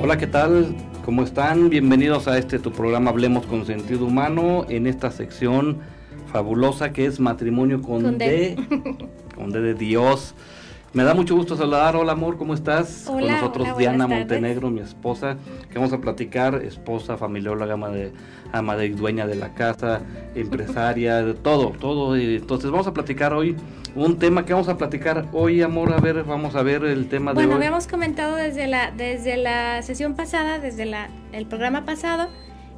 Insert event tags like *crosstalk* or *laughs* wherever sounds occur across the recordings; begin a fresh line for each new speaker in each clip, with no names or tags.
Hola, ¿qué tal? ¿Cómo están? Bienvenidos a este tu programa Hablemos con Sentido Humano en esta sección fabulosa que es Matrimonio con,
Con
D,
D. *laughs*
con D de Dios. Me da mucho gusto saludar. Hola, amor, ¿cómo estás? con
Hola,
nosotros
hola,
Diana. Montenegro, mi esposa, que vamos a platicar, esposa, familióloga, ama de, ama de dueña de la casa, empresaria, de todo, todo. Entonces vamos a platicar hoy un tema que vamos a platicar hoy, amor. A ver, vamos a ver el tema de
Bueno, habíamos comentado desde la, desde la sesión pasada, desde la, el programa pasado,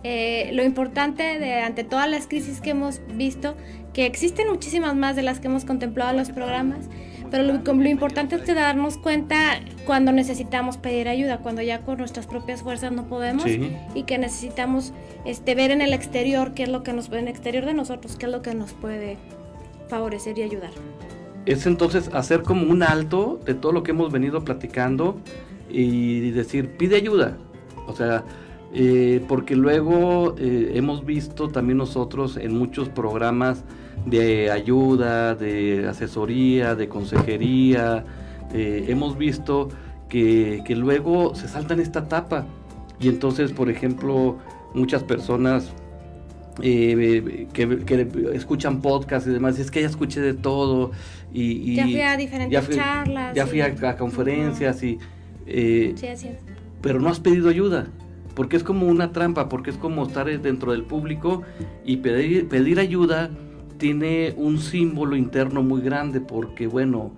eh, lo importante de ante todas las crisis que hemos visto, que existen muchísimas más de las que hemos contemplado en los programas, pero lo, lo importante es que darnos cuenta cuando necesitamos pedir ayuda, cuando ya con nuestras propias fuerzas no podemos
Sí.
y que necesitamos este, ver en el exterior qué es lo que nos en el exterior de nosotros, qué es lo que nos puede favorecer y ayudar.
Es entonces hacer como un alto de todo lo que hemos venido platicando y decir, pide ayuda. O sea, eh, porque luego eh, hemos visto también nosotros en muchos programas de ayuda, de asesoría, de consejería, eh, hemos visto que, que luego se saltan esta etapa. Y entonces, por ejemplo, muchas personas eh, que, que escuchan podcast y demás, es que ya escuché de todo y, y
ya fui a diferentes
ya fui-
charlas.
ya fui a, a conferencias y eh,
Sí, así es.
pero no has pedido ayuda porque es como una trampa porque es como estar dentro del público y pedir, pedir ayuda tiene un símbolo interno muy grande porque bueno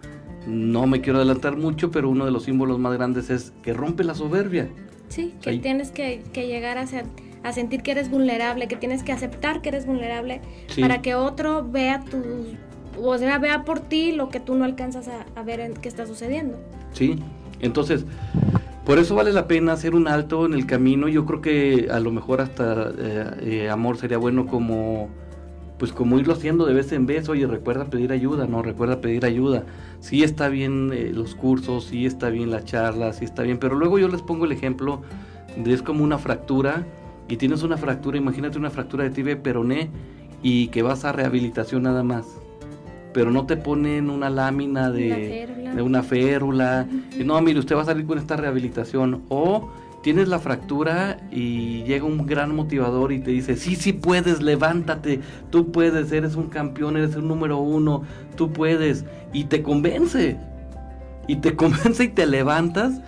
no me quiero adelantar mucho pero uno de los símbolos más grandes es que rompe la soberbia
Sí, que
Ahí-
tienes que, que llegar a, ser- a sentir que eres vulnerable, que tienes que aceptar que eres vulnerable
Sí.
para que otro vea tu, o sea, vea por ti lo que tú no alcanzas a, a ver en qué está sucediendo.
¿sí? Entonces, por eso vale la pena hacer un alto en el camino. Yo creo que a lo mejor hasta eh, eh, amor sería bueno como pues como irlo haciendo de vez en vez, oye, recuerda pedir ayuda, no, recuerda pedir ayuda. Sí está bien eh, los cursos, sí está bien la charla, sí está bien, pero luego yo les pongo el ejemplo de es como una fractura y tienes una fractura, imagínate una fractura de tibia peroné y que vas a rehabilitación nada más. Pero no te ponen una lámina de,
Una férula.
de una férula. Y no, mire, usted va a salir con esta rehabilitación. O tienes la fractura y llega un gran motivador y te dice, sí, sí puedes, levántate, tú puedes, eres un campeón, eres un número uno, tú puedes. Y te convence. Y te *laughs* convence y te levantas.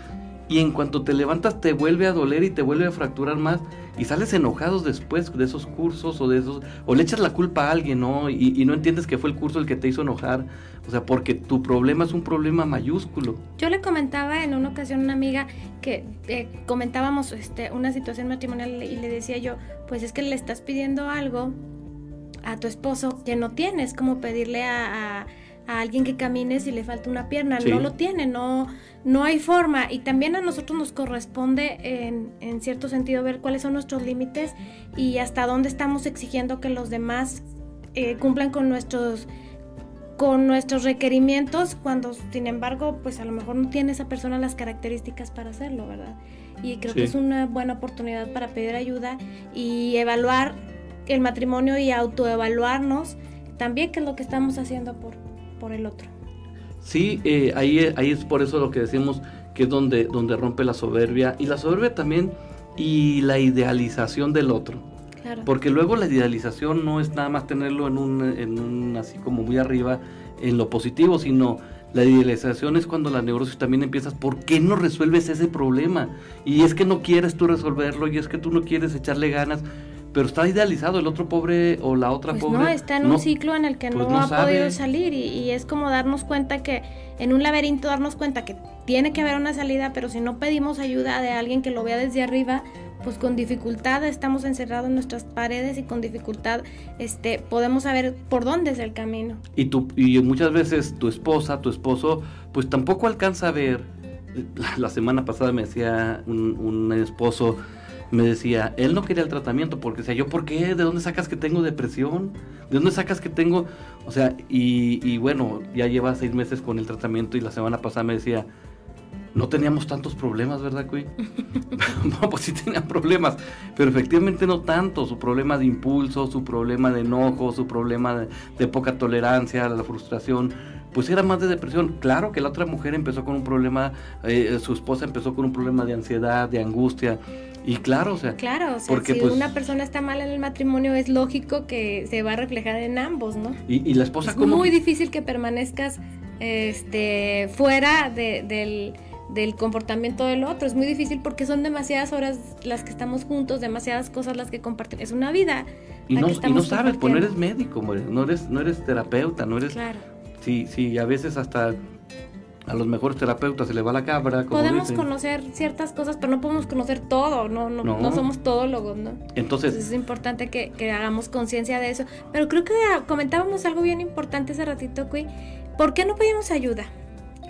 Y en cuanto te levantas te vuelve a doler y te vuelve a fracturar más. Y sales enojados después de esos cursos o de esos... O le echas la culpa a alguien, ¿no? Y, y no entiendes que fue el curso el que te hizo enojar. O sea, porque tu problema es un problema mayúsculo.
Yo le comentaba en una ocasión a una amiga que eh, comentábamos este, una situación matrimonial y le decía yo, pues es que le estás pidiendo algo a tu esposo que no tienes, como pedirle a, a- a alguien que camine si le falta una pierna,
Sí.
no lo tiene, no, no hay forma. Y también a nosotros nos corresponde en, en cierto sentido ver cuáles son nuestros límites y hasta dónde estamos exigiendo que los demás eh, cumplan con nuestros con nuestros requerimientos cuando sin embargo pues a lo mejor no tiene esa persona las características para hacerlo, ¿verdad? Y creo
Sí.
que es una buena oportunidad para pedir ayuda y evaluar el matrimonio y autoevaluarnos también qué es lo que estamos haciendo por, por el otro.
Sí, eh, ahí, ahí es por eso lo que decimos que es donde, donde rompe la soberbia. Y la soberbia también y la idealización del otro.
Claro.
Porque luego la idealización no es nada más tenerlo en un, en un así como muy arriba en lo positivo, sino la idealización es cuando la neurosis también empiezas, ¿por qué no resuelves ese problema? Y es que no quieres tú resolverlo, y es que tú no quieres echarle ganas, pero está idealizado el otro pobre o la otra
Pues
pobre.
no, está en un ciclo en el que
pues
no,
no
ha
sabe.
podido salir y, y es como darnos cuenta que en un laberinto darnos cuenta que tiene que haber una salida, pero si no pedimos ayuda de alguien que lo vea desde arriba, pues con dificultad estamos encerrados en nuestras paredes y con dificultad este podemos saber por dónde es el camino.
Y, tu, y muchas veces tu esposa, tu esposo, pues tampoco alcanza a ver. La, la semana pasada me decía un, un esposo, me decía, él no quería el tratamiento porque decía, ¿yo por qué? ¿De dónde sacas que tengo depresión? ¿De dónde sacas que tengo? O sea, y, bueno, ya lleva seis meses con el tratamiento y la semana pasada me decía, no teníamos tantos problemas, ¿verdad, Cuy? *laughs* no, pues sí tenían problemas, pero efectivamente no tanto. Su problema de impulso, su problema de enojo, su problema de, de poca tolerancia, la frustración. Pues era más de depresión. Claro que la otra mujer empezó con un problema, eh, su esposa empezó con un problema de ansiedad, de angustia. Y claro, o sea,
claro, o sea porque, si pues, una persona está mal en el matrimonio es lógico que se va a reflejar en ambos, ¿no?
Y, la esposa
es muy difícil que permanezcas este fuera del, del comportamiento del otro. Es muy difícil porque son demasiadas horas las que estamos juntos, demasiadas cosas las que compartimos. Es una vida.
Y no, y no sabes, pues no eres médico, no eres, no eres terapeuta, no eres... Claro. Sí, sí, a veces hasta a los mejores terapeutas se le va la cabra.
podemos conocer ciertas cosas, pero no podemos conocer todo, no, no, no. somos todólogos, ¿no?
Entonces,
es importante que, que hagamos conciencia de eso. Pero creo que comentábamos algo bien importante hace ratito, Cui. ¿Por qué no pedimos ayuda?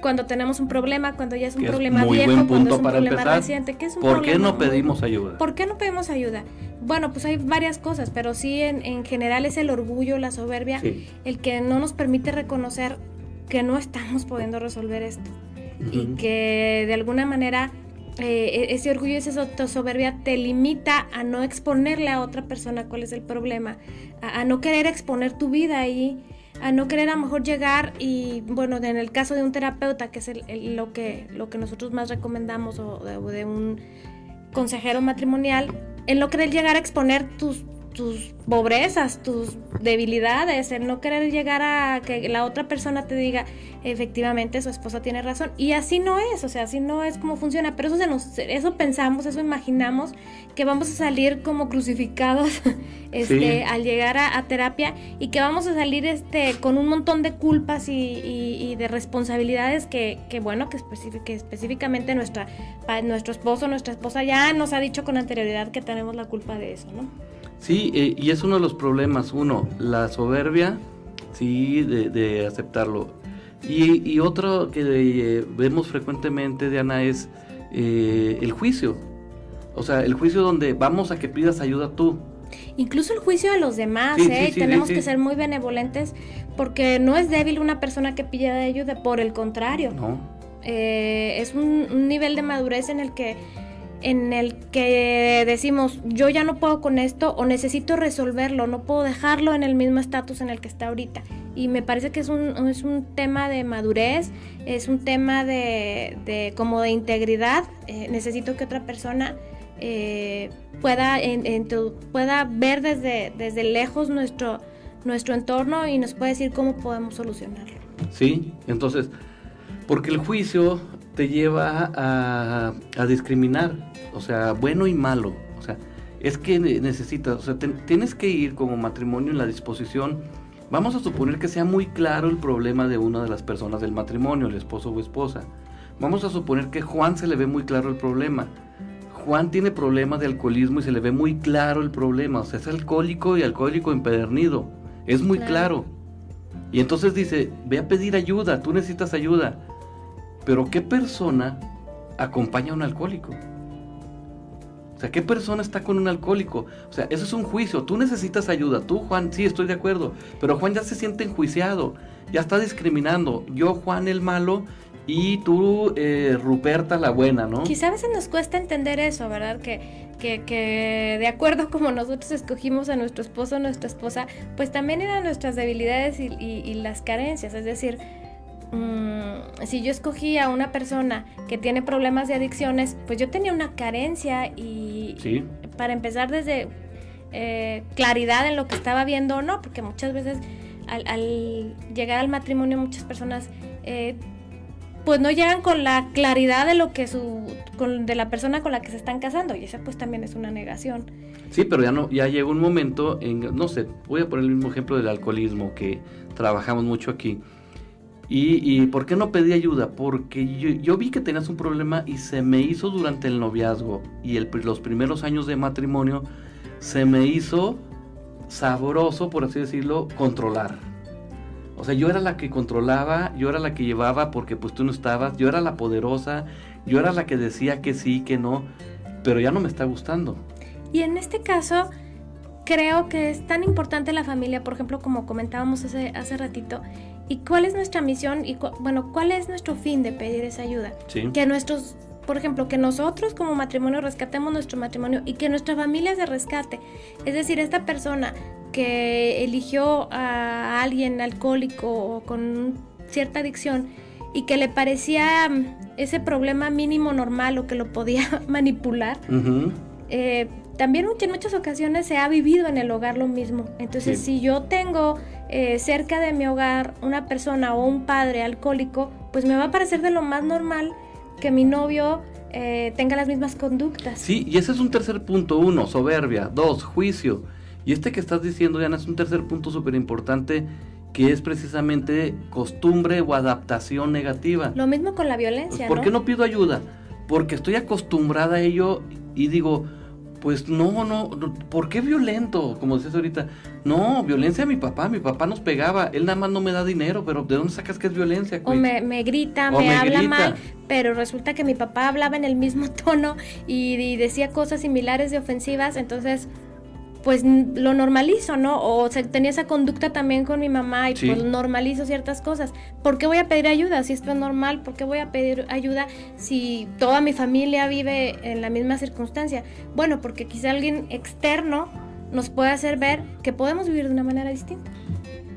Cuando tenemos un problema, cuando ya es un problema viejo, cuando es un problema reciente, ¿qué es un
¿Por qué no pedimos ayuda?
¿Por qué no pedimos ayuda? Bueno, pues hay varias cosas, pero sí en, en general es el orgullo, la soberbia, el que no nos permite reconocer que no estamos pudiendo resolver esto. Y que de alguna manera eh, e-, ese orgullo esa soberbia te limita a no exponerle a otra persona cuál es el problema, a, no querer exponer tu vida ahí, a no querer a lo mejor llegar y, bueno, en el caso de un terapeuta, que es lo, que, lo que nosotros más recomendamos, o de, un consejero matrimonial, en no querer llegar a exponer tus, tus pobrezas, tus debilidades, el no querer llegar a que la otra persona te diga, efectivamente su esposa tiene razón. Y así no es, o sea, así no es como funciona. Pero eso, se nos, eso pensamos, eso imaginamos, que vamos a salir como crucificados *laughs* este, al llegar a, terapia y que vamos a salir este, con un montón de culpas y, de responsabilidades que, que bueno, que, que específicamente nuestra, nuestro esposo, nuestra esposa ya nos ha dicho con anterioridad que tenemos la culpa de eso, ¿no?
Sí, eh, y es uno de los problemas. Uno, la soberbia, sí, de, aceptarlo. Y, otro que eh, vemos frecuentemente, Diana, es eh, el juicio. O sea, el juicio donde vamos a que pidas ayuda tú.
Incluso el juicio de los demás, ¿eh? Tenemos que ser muy benevolentes porque no es débil una persona que pide ayuda, por el contrario.
No.
es un nivel de madurez en el que en el que decimos, yo ya no puedo con esto o necesito resolverlo, no puedo dejarlo en el mismo estatus en el que está ahorita. Y me parece que es un, es un tema de madurez, es un tema de, como de integridad. Eh, necesito que otra persona eh, pueda, pueda ver desde, desde lejos nuestro, nuestro entorno y nos pueda decir cómo podemos solucionarlo.
Sí, entonces, porque el juicio te lleva a, discriminar, o sea, bueno y malo. O sea, es que necesitas, o sea, tienes que ir como matrimonio en la disposición. Vamos a suponer que sea muy claro el problema de una de las personas del matrimonio, el esposo o esposa. Vamos a suponer que Juan se le ve muy claro el problema. Juan tiene problemas de alcoholismo y se le ve muy claro el problema. O sea, es alcohólico y alcohólico empedernido. Es muy claro. Y entonces dice, ve a pedir ayuda, tú necesitas ayuda. Pero ¿qué persona acompaña a un alcohólico? O sea, ¿qué persona está con un alcohólico? O sea, eso es un juicio. Tú necesitas ayuda. Tú, Juan, sí, estoy de acuerdo. Pero Juan ya se siente enjuiciado. Ya está discriminando. Yo, Juan, el malo. Y tú, eh, Ruperta, la buena, ¿no?
Quizá a veces nos cuesta entender eso, ¿verdad? Que, que, de acuerdo como nosotros escogimos a nuestro esposo o nuestra esposa, pues también eran nuestras debilidades y las carencias. Es decir, Mm, si yo escogí a una persona que tiene problemas de adicciones, pues yo tenía una carencia y para empezar desde eh, claridad en lo que estaba viendo o no, porque muchas veces al, llegar al matrimonio muchas personas eh, pues no llegan con la claridad de lo que su de la persona con la que se están casando y esa pues también es una negación.
Sí, pero ya no ya llegó un momento en no sé, voy a poner el mismo ejemplo del alcoholismo que trabajamos mucho aquí y, por qué no pedí ayuda? Porque yo, vi que tenías un problema y se me hizo durante el noviazgo y los primeros años de matrimonio, se me hizo sabroso, por así decirlo, controlar. O sea, yo era la que controlaba, yo era la que llevaba porque pues tú no estabas, yo era la poderosa, yo era la que decía que sí, que no, pero ya no me está gustando.
Y en este caso, creo que es tan importante la familia, por ejemplo, como comentábamos hace, hace ratito, ¿Y cuál es nuestra misión? Y bueno, ¿cuál es nuestro fin de pedir esa ayuda? Que nuestros, por ejemplo, que nosotros como matrimonio rescatemos nuestro matrimonio y que nuestra familia se rescate. Es decir, esta persona que eligió a alguien alcohólico o con cierta adicción y que le parecía mm, ese problema mínimo normal o que lo podía *laughs* manipular, eh, también en muchas ocasiones se ha vivido en el hogar lo mismo. Entonces, si yo tengo eh, cerca de mi hogar una persona o un padre alcohólico, pues me va a parecer de lo más normal que mi novio eh, tenga las mismas conductas.
Sí, y ese es un tercer punto. Uno, soberbia. Dos, juicio. Y este que estás diciendo, Diana, es un tercer punto súper importante que es precisamente costumbre o adaptación negativa.
Lo mismo con la violencia.
¿Por qué no pido ayuda? Porque estoy acostumbrada a ello y digo, pues no, no, ¿por qué violento? Como dices ahorita, no, violencia a mi papá, mi papá nos pegaba, él nada más no me da dinero, pero ¿de dónde sacas que es violencia?
O me, grita, me, habla mal, pero resulta que mi papá hablaba en el mismo *laughs* tono y decía cosas similares de ofensivas, entonces pues lo normalizo, ¿no? O tenía esa conducta también con mi mamá y pues normalizo ciertas cosas. ¿Por qué voy a pedir ayuda si esto es normal? ¿Por qué voy a pedir ayuda si toda mi familia vive en la misma circunstancia? Bueno, porque quizá alguien externo nos puede hacer ver que podemos vivir de una manera distinta.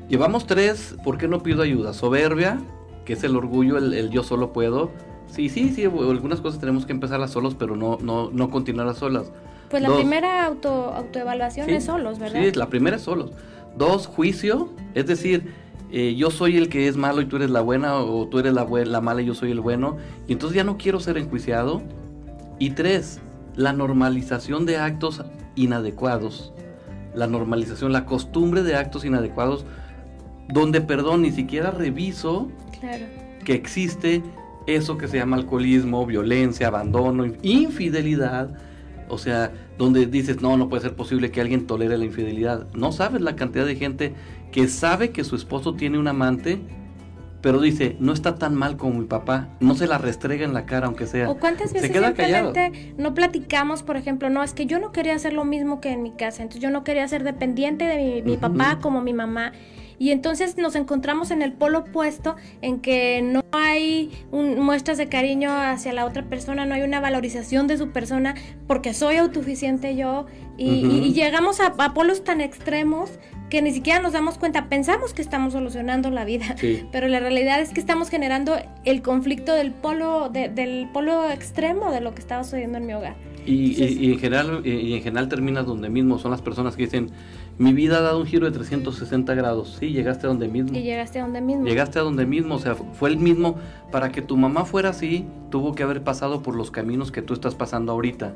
Llevamos tres, ¿por qué no pido ayuda? Soberbia, que es el orgullo, el, yo solo puedo. Sí, sí, sí, algunas cosas tenemos que empezarlas solos, pero no, no, no continuarlas solas.
Pues la primera auto, autoevaluación es solos, ¿verdad?
Sí, la primera es solos. Dos, juicio, es decir, eh, yo soy el que es malo y tú eres la buena, o tú eres la, la mala y yo soy el bueno, y entonces ya no quiero ser enjuiciado. Y tres, la normalización de actos inadecuados. La normalización, la costumbre de actos inadecuados, donde, perdón, ni siquiera reviso que existe eso que se llama alcoholismo, violencia, abandono, infidelidad o sea, donde dices, no, no puede ser posible que alguien tolere la infidelidad. No sabes la cantidad de gente que sabe que su esposo tiene un amante, pero dice, no está tan mal como mi papá, no se la restrega en la cara aunque sea.
O cuántas veces simplemente no platicamos, por ejemplo, no, es que yo no quería hacer lo mismo que en mi casa, entonces yo no quería ser dependiente de mi, papá como mi mamá. Y entonces nos encontramos en el polo opuesto, en que no hay muestras de cariño hacia la otra persona, no hay una valorización de su persona, porque soy autosuficiente yo. Y, llegamos a, polos tan extremos que ni siquiera nos damos cuenta, pensamos que estamos solucionando la vida, *laughs* pero la realidad es que estamos generando el conflicto del polo, del polo extremo de lo que estaba sucediendo en mi hogar.
Y, en general, y en general terminas donde mismo, son las personas que dicen, mi vida ha dado un giro de 360 grados. Sí, llegaste a donde mismo.
Y llegaste a donde mismo.
Llegaste a donde mismo, o sea, fue el mismo. Para que tu mamá fuera así, tuvo que haber pasado por los caminos que tú estás pasando ahorita.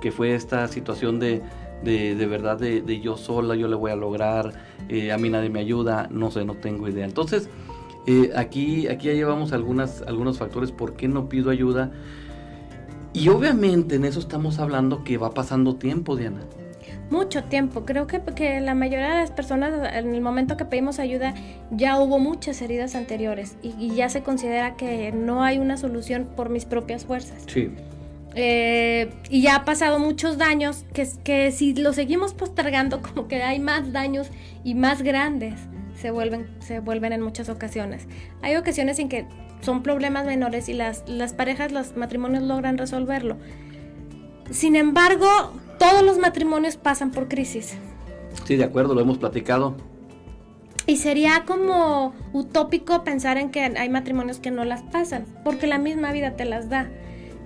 Que fue esta situación de, de, de verdad, de, yo sola, yo le voy a lograr, eh, a mí nadie me ayuda, no sé, no tengo idea. Entonces, eh, aquí, aquí ya llevamos algunas, algunos factores por qué no pido ayuda. Y obviamente en eso estamos hablando que va pasando tiempo, Diana
mucho tiempo. Creo que, que la mayoría de las personas en el momento que pedimos ayuda ya hubo muchas heridas anteriores y, ya se considera que no hay una solución por mis propias fuerzas.
Sí.
Eh, y ya ha pasado muchos daños que, que si lo seguimos postergando *laughs* como que hay más daños y más grandes se vuelven, se vuelven en muchas ocasiones. Hay ocasiones en que son problemas menores y las, las parejas, los matrimonios logran resolverlo. Sin embargo, todos los matrimonios pasan por crisis.
Sí, de acuerdo, lo hemos platicado.
Y sería como utópico pensar en que hay matrimonios que no las pasan, porque la misma vida te las da.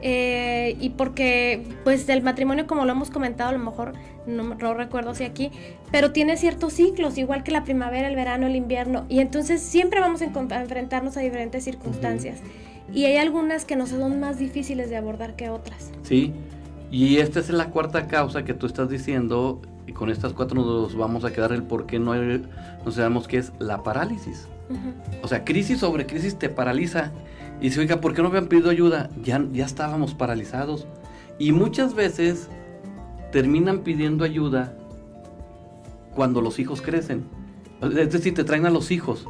Eh, y porque, pues, el matrimonio, como lo hemos comentado, a lo mejor no, recuerdo si aquí, pero tiene ciertos ciclos, igual que la primavera, el verano, el invierno, y entonces siempre vamos a, enfrentarnos a diferentes circunstancias. Y hay algunas que nos son más difíciles de abordar que otras.
Sí, y esta es la cuarta causa que tú estás diciendo, y con estas cuatro nos vamos a quedar el por qué no, no sabemos qué es la parálisis. O sea, crisis sobre crisis te paraliza. Y dice, oiga, ¿por qué no me han pedido ayuda? Ya, ya estábamos paralizados. Y muchas veces terminan pidiendo ayuda cuando los hijos crecen. Es decir, te traen a los hijos.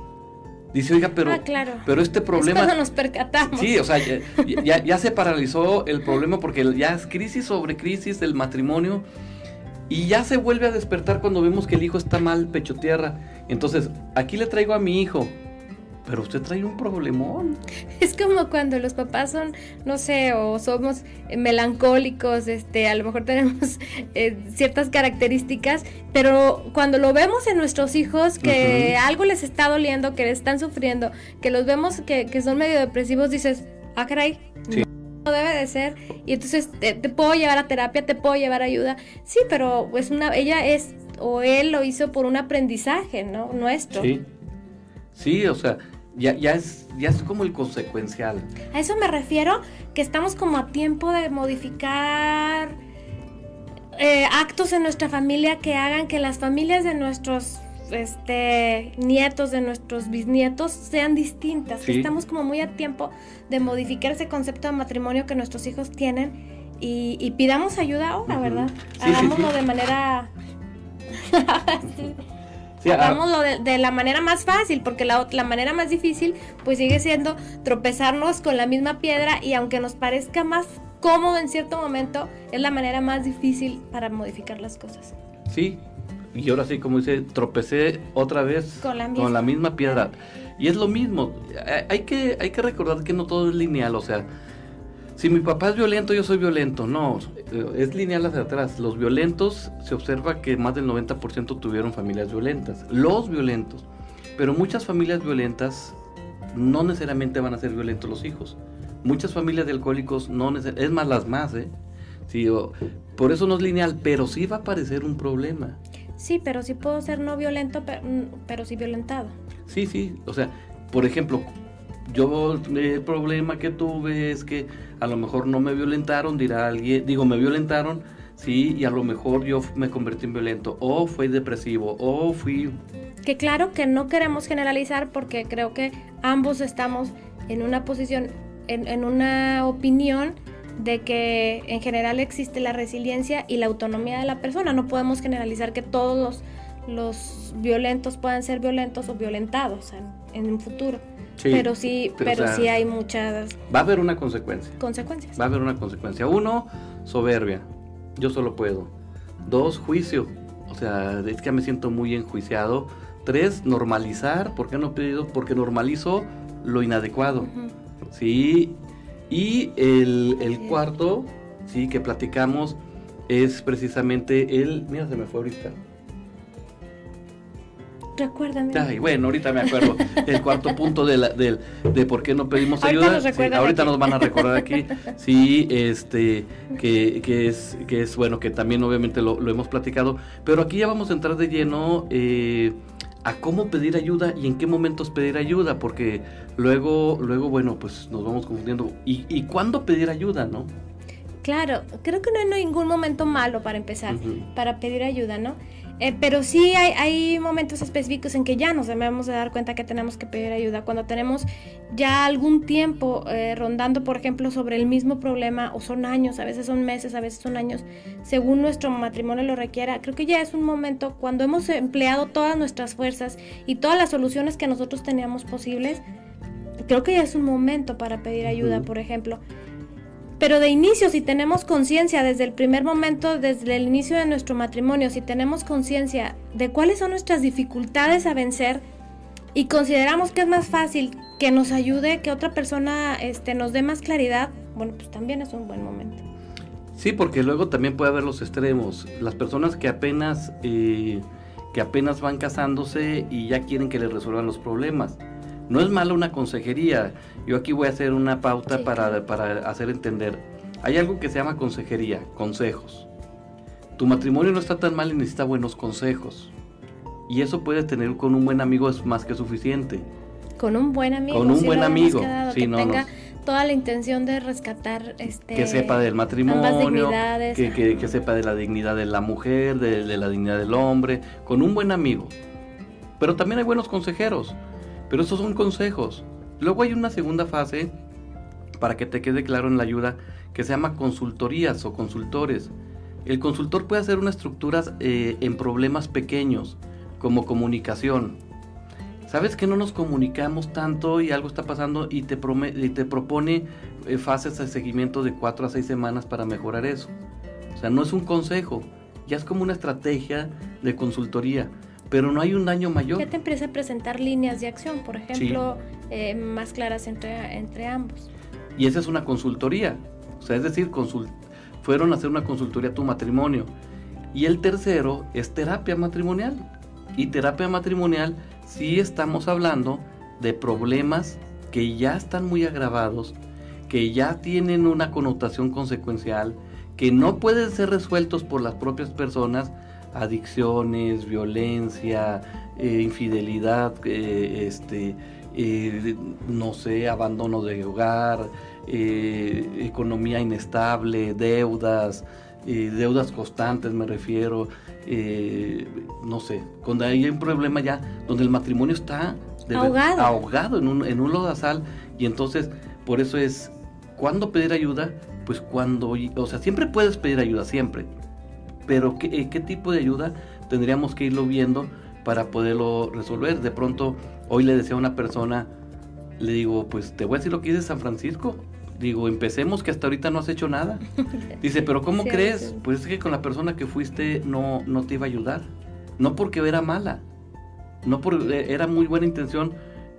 Dice, oiga, pero,
ah, claro.
pero este problema...
Es nos percatamos.
Sí, o sea, ya, ya, se paralizó el problema porque ya es crisis sobre crisis del matrimonio y ya se vuelve a despertar cuando vemos que el hijo está mal, pecho tierra. Entonces, aquí le traigo a mi hijo pero usted trae un problemón. *laughs*
Es como cuando los papás son, no sé, o somos melancólicos, este, a lo mejor tenemos *laughs* eh, ciertas características, pero cuando lo vemos en nuestros hijos, que algo les está doliendo, que están sufriendo, que los vemos que, que son medio depresivos, dices, ah, caray. No debe de ser y entonces te, te, puedo llevar a terapia, te puedo llevar ayuda. Sí, pero pues una ella es o él lo hizo por un aprendizaje, ¿no? Nuestro.
Sí. Sí, o sea, ya, ya, es, ya es como el consecuencial.
A eso me refiero, que estamos como a tiempo de modificar eh, actos en nuestra familia que hagan que las familias de nuestros este, nietos, de nuestros bisnietos, sean distintas. Estamos como muy a tiempo de modificar ese concepto de matrimonio que nuestros hijos tienen y, pidamos ayuda ahora, ¿verdad? Hagámoslo de manera... *laughs* *laughs* Sí, Hagámoslo de, la manera más fácil, porque la, la manera más difícil pues sigue siendo tropezarnos con la misma piedra y aunque nos parezca más cómodo en cierto momento, es la manera más difícil para modificar las cosas.
Sí, y ahora sí, como dice, tropecé otra vez con la misma, con la misma piedra. Y es lo mismo, hay que, hay que recordar que no todo es lineal, o sea, si mi papá es violento, yo soy violento. No, es lineal hacia atrás. Los violentos, se observa que más del 90% tuvieron familias violentas. Los violentos. Pero muchas familias violentas no necesariamente van a ser violentos los hijos. Muchas familias de alcohólicos no necesariamente, es más las más, ¿eh? Sí, por eso no es lineal, pero sí va a aparecer un problema.
Sí, pero sí puedo ser no violento, pero, pero sí violentado.
Sí, sí, o sea, por ejemplo, yo el problema que tuve es que a lo mejor no me violentaron, dirá alguien, digo, me violentaron, sí, y a lo mejor yo me convertí en violento, o fui depresivo, o fui...
Que claro que no queremos generalizar porque creo que ambos estamos en una posición, en, en una opinión de que en general existe la resiliencia y la autonomía de la persona. No podemos generalizar que todos los, los violentos puedan ser violentos o violentados en, en un futuro pero sí, pero, sí hay muchas...
Va a haber una consecuencia.
Consecuencias.
Va a haber una consecuencia. Uno, soberbia. Yo solo puedo. Dos, juicio. O sea, es que me siento muy enjuiciado. Tres, normalizar. ¿Por qué no he pedido? Porque normalizo lo inadecuado. Sí. Y el, el cuarto, sí, que platicamos es precisamente el... Mira, se me fue ahorita
Recuérdame.
bueno, ahorita me acuerdo. El cuarto *laughs* punto de, la, de, de por qué no pedimos ayuda. ahorita nos van a recordar aquí. *laughs* Sí, este, que, que, es, que es bueno, que también obviamente lo, hemos platicado. Pero aquí ya vamos a entrar de lleno eh, a cómo pedir ayuda y en qué momentos pedir ayuda. Porque luego, luego bueno, pues nos vamos confundiendo. ¿Y, y cuándo pedir ayuda, no?
Claro, creo que no hay ningún momento malo para empezar, para pedir ayuda, ¿no? Eh, pero sí hay, momentos específicos en que ya nos debemos de dar cuenta que tenemos que pedir ayuda. Cuando tenemos ya algún tiempo eh, rondando, por ejemplo, sobre el mismo problema, o son años, a veces son meses, a veces son años, según nuestro matrimonio lo requiera, creo que ya es un momento cuando hemos empleado todas nuestras fuerzas y todas las soluciones que nosotros teníamos posibles, creo que ya es un momento para pedir ayuda, por ejemplo. Pero de inicio, si tenemos conciencia desde el primer momento, desde el inicio de nuestro matrimonio, si tenemos conciencia de cuáles son nuestras dificultades a vencer y consideramos que es más fácil que nos ayude, que otra persona este, nos dé más claridad, bueno, pues también es un buen momento.
Sí, porque luego también puede haber los extremos. Las personas que apenas, eh, que apenas van casándose y ya quieren que les resuelvan los problemas. No es malo una consejería. Yo aquí voy a hacer una pauta para, para hacer entender. Hay algo que se llama consejería, consejos. Tu matrimonio no está tan mal y necesita buenos consejos. Y eso puede tener con un buen amigo es más que suficiente.
Con un buen amigo.
Con un buen amigo. que
tenga toda la intención de rescatar este
que sepa del matrimonio que, que, sepa de la dignidad de la mujer de, de la dignidad del hombre con un buen amigo pero también hay buenos consejeros pero esos son consejos. Luego hay una segunda fase, para que te quede claro en la ayuda, que se llama consultorías o consultores. El consultor puede hacer unas estructuras eh, en problemas pequeños, como comunicación. Sabes que no nos comunicamos tanto y algo está pasando y te, te propone eh, fases de seguimiento de 4 a 6 semanas para mejorar eso. O sea, no es un consejo, ya es como una estrategia de consultoría pero no hay un daño mayor.
Ya te empieza a presentar líneas de acción, por ejemplo, eh, más claras entre, entre ambos.
Y esa es una consultoría, o sea, es decir, fueron a hacer una consultoría a tu matrimonio. Y el tercero es terapia matrimonial. Y terapia matrimonial sí estamos hablando de problemas que ya están muy agravados, que ya tienen una connotación consecuencial, que no pueden ser resueltos por las propias personas, adicciones, violencia, eh, infidelidad, eh, este, eh, no sé, abandono de hogar, economía inestable, deudas, deudas constantes me refiero, no sé, cuando hay un problema ya donde el matrimonio está
ahogado,
ahogado en, un, en un lodazal y entonces por eso es, ¿cuándo pedir ayuda? Pues cuando, o sea, siempre puedes pedir ayuda, siempre, pero ¿qué, ¿qué, tipo de ayuda tendríamos que irlo viendo para poderlo resolver? De pronto, hoy le decía a una persona, le digo, pues te voy a decir lo que dice San Francisco. Digo, empecemos que hasta ahorita no has hecho nada. *laughs* Dice, pero ¿cómo crees? Pues es que con la persona que fuiste no, no te iba a ayudar. No porque era mala, no porque era muy buena intención,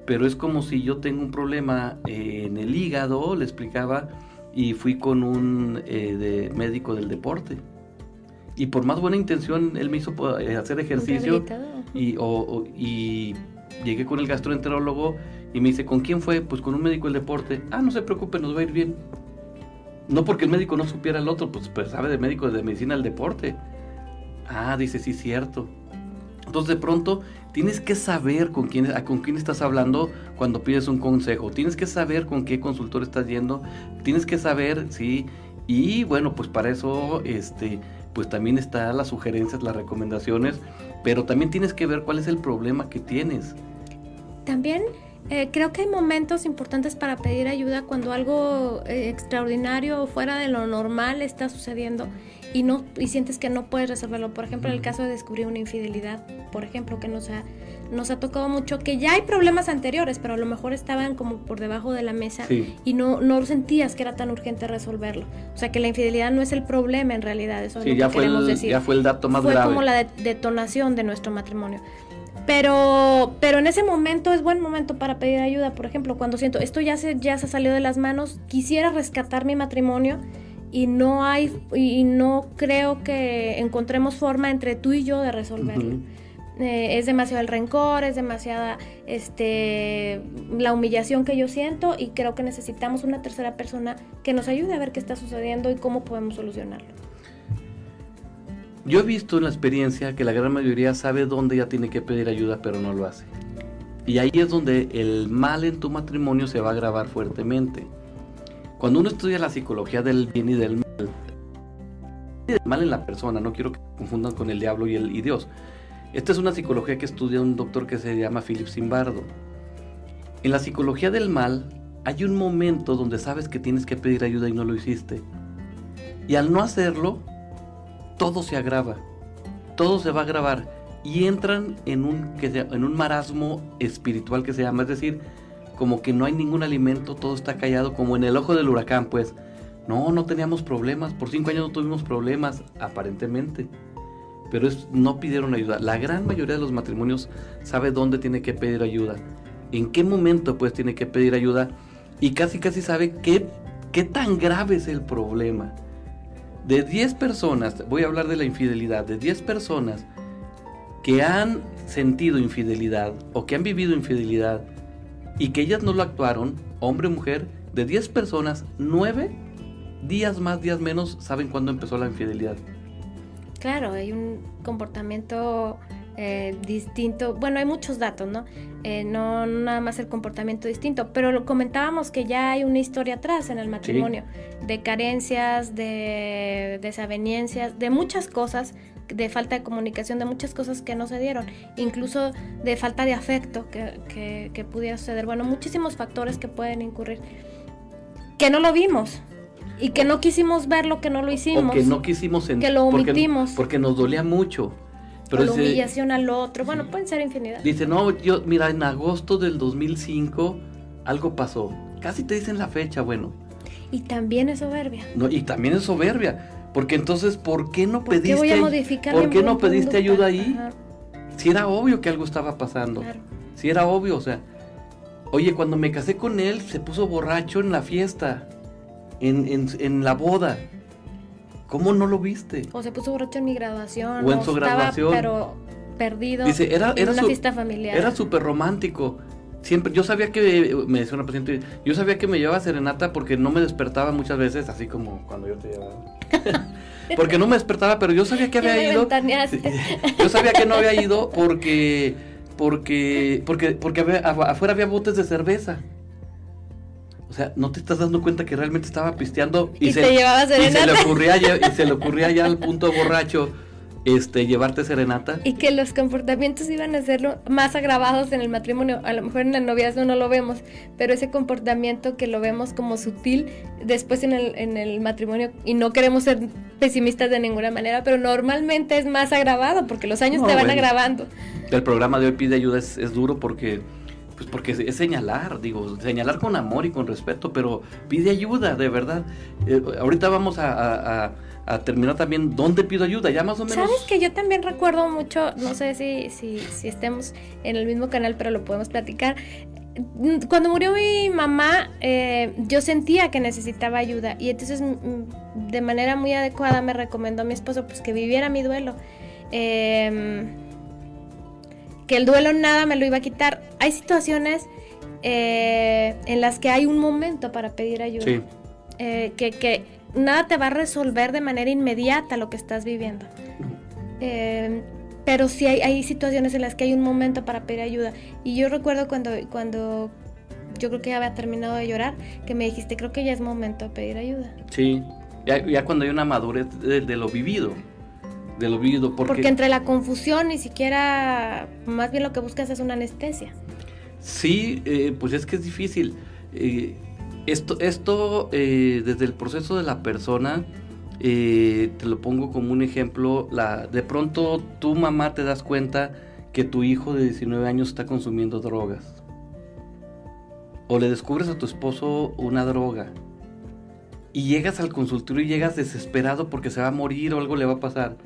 pero es como si yo tengo un problema en el hígado, le explicaba, y fui con un eh, de médico del deporte y por más buena intención él me hizo eh, hacer ejercicio y, y llegué con el gastroenterólogo y me dice, ¿con quién fue? Pues con un médico del deporte. Ah, no se preocupe, nos va a ir bien. No porque el médico no supiera el otro, pues, pues sabe de médico de medicina del deporte. Ah, dice, sí, cierto. Entonces de pronto tienes que saber con quién, con quién estás hablando cuando pides un consejo. Tienes que saber con qué consultor estás yendo. Tienes que saber, sí. Y bueno, pues para eso, este, pues también están las sugerencias, las recomendaciones, pero también tienes que ver cuál es el problema que tienes.
También eh, creo que hay momentos importantes para pedir ayuda cuando algo eh, extraordinario o fuera de lo normal está sucediendo y no y sientes que no puedes resolverlo. Por ejemplo, en el caso de descubrir una infidelidad, por ejemplo, que nos ha nos ha tocado mucho que ya hay problemas anteriores, pero a lo mejor estaban como por debajo de la mesa y no, no sentías que era tan urgente resolverlo. O sea, que la infidelidad no es el problema en realidad, eso es lo
ya
que
fue
queremos
el,
decir.
Ya fue el dato más
fue
grave.
como la detonación de nuestro matrimonio. Pero, pero en ese momento es buen momento para pedir ayuda. Por ejemplo, cuando siento esto ya se, ya se salió de las manos, quisiera rescatar mi matrimonio y no hay y no creo que encontremos forma entre tú y yo de resolverlo. Eh, es demasiado el rencor, es demasiada este, la humillación que yo siento y creo que necesitamos una tercera persona que nos ayude a ver qué está sucediendo y cómo podemos solucionarlo.
Yo he visto en la experiencia que la gran mayoría sabe dónde ya tiene que pedir ayuda, pero no lo hace. Y ahí es donde el mal en tu matrimonio se va a agravar fuertemente. Cuando uno estudia la psicología del bien y del mal, el mal en la persona, no quiero que confundan con el diablo y, el, y Dios, esta es una psicología que estudia un doctor que se llama Philip Zimbardo. En la psicología del mal hay un momento donde sabes que tienes que pedir ayuda y no lo hiciste. Y al no hacerlo, todo se agrava. Todo se va a agravar. Y entran en un, en un marasmo espiritual que se llama. Es decir, como que no hay ningún alimento, todo está callado, como en el ojo del huracán, pues. No, no teníamos problemas. Por cinco años no tuvimos problemas, aparentemente pero no pidieron ayuda. La gran mayoría de los matrimonios sabe dónde tiene que pedir ayuda, en qué momento pues tiene que pedir ayuda y casi casi sabe qué, tan grave es el problema. De 10 personas, voy a hablar de la infidelidad, de 10 personas que han sentido infidelidad o que han vivido infidelidad y que ellas no lo actuaron, hombre o mujer, de 10 personas, 9 días más, días menos saben cuándo empezó la infidelidad.
Claro, hay un comportamiento eh, distinto. Bueno, hay muchos datos, ¿no? Eh, ¿no? nada más el comportamiento distinto, pero lo comentábamos que ya hay una historia atrás en el matrimonio, de carencias, de desavenencias, de muchas cosas, de falta de comunicación, de muchas cosas que no se dieron, incluso de falta de afecto que, que pudiera suceder. Bueno, muchísimos factores que pueden incurrir, que no lo vimos, y que no quisimos ver lo que no lo hicimos.
O que no quisimos
sentir. Que lo omitimos.
Porque, nos dolía mucho.
Pero la humillación al otro. Bueno, pueden ser infinidad.
Dice, no, yo, mira, en agosto del 2005 algo pasó. Casi te dicen la fecha, bueno.
Y también es soberbia.
No, y también es soberbia. Porque entonces, ¿por qué no
¿Por
pediste?
Qué voy a modificar
¿Por qué no pediste ayuda ahí? si era obvio que algo estaba pasando. Si era obvio, o sea, oye, cuando me casé con él se puso borracho en la fiesta, en, en, la boda. ¿Cómo no lo viste?
O se puso borracho en mi graduación.
O en su graduación.
pero perdido
Dice, era,
en
una
fiesta familiar.
Era súper romántico. Siempre, yo sabía que, me decía una paciente, yo sabía que me llevaba serenata porque no me despertaba muchas veces, así como cuando yo te llevaba. *laughs* porque no me despertaba, pero yo sabía que había ido. *laughs* Yo sabía que no había ido porque, porque, porque, porque afuera había botes de cerveza. O sea, no te estás dando cuenta que realmente estaba pisteando
y, se, y
se le ocurría y se le ocurría ya al punto borracho este, llevarte serenata.
Y que los comportamientos iban a ser más agravados en el matrimonio. A lo mejor en la noviazgo no lo vemos, pero ese comportamiento que lo vemos como sutil después en el, en el matrimonio, y no queremos ser pesimistas de ninguna manera, pero normalmente es más agravado porque los años te van agravando.
El programa de hoy pide ayuda es, es duro porque pues porque es señalar, digo, señalar con amor y con respeto, pero pide ayuda, de verdad. Eh, ahorita vamos a terminar también dónde pido ayuda, ya más o menos.
Sabes que yo también recuerdo mucho, no sé si, si, si estemos en el mismo canal, pero lo podemos platicar. Cuando murió mi mamá, eh, yo sentía que necesitaba ayuda y entonces de manera muy adecuada me recomendó a mi esposo pues que viviera mi duelo. Em, que el duelo nada me lo iba a quitar. Hay situaciones eh, en las que hay un momento para pedir ayuda. Eh, que, que nada te va a resolver de manera inmediata lo que estás viviendo. Eh, pero sí hay, hay, situaciones en las que hay un momento para pedir ayuda. Y yo recuerdo cuando, cuando yo creo que ya había terminado de llorar, que me dijiste, creo que ya es momento de pedir ayuda.
Sí, ya, cuando hay una madurez de, lo vivido. De lo vivido.
Porque... porque entre la confusión ni siquiera, más bien lo que buscas es una anestesia.
Sí, eh, pues es que es difícil. Eh, esto, esto eh, desde el proceso de la persona, te lo pongo como un ejemplo, la, de pronto tu mamá te das cuenta que tu hijo de 19 años está consumiendo drogas. O le descubres a tu esposo una droga. Y llegas al consultorio y llegas desesperado porque se va a morir o algo le va a pasar.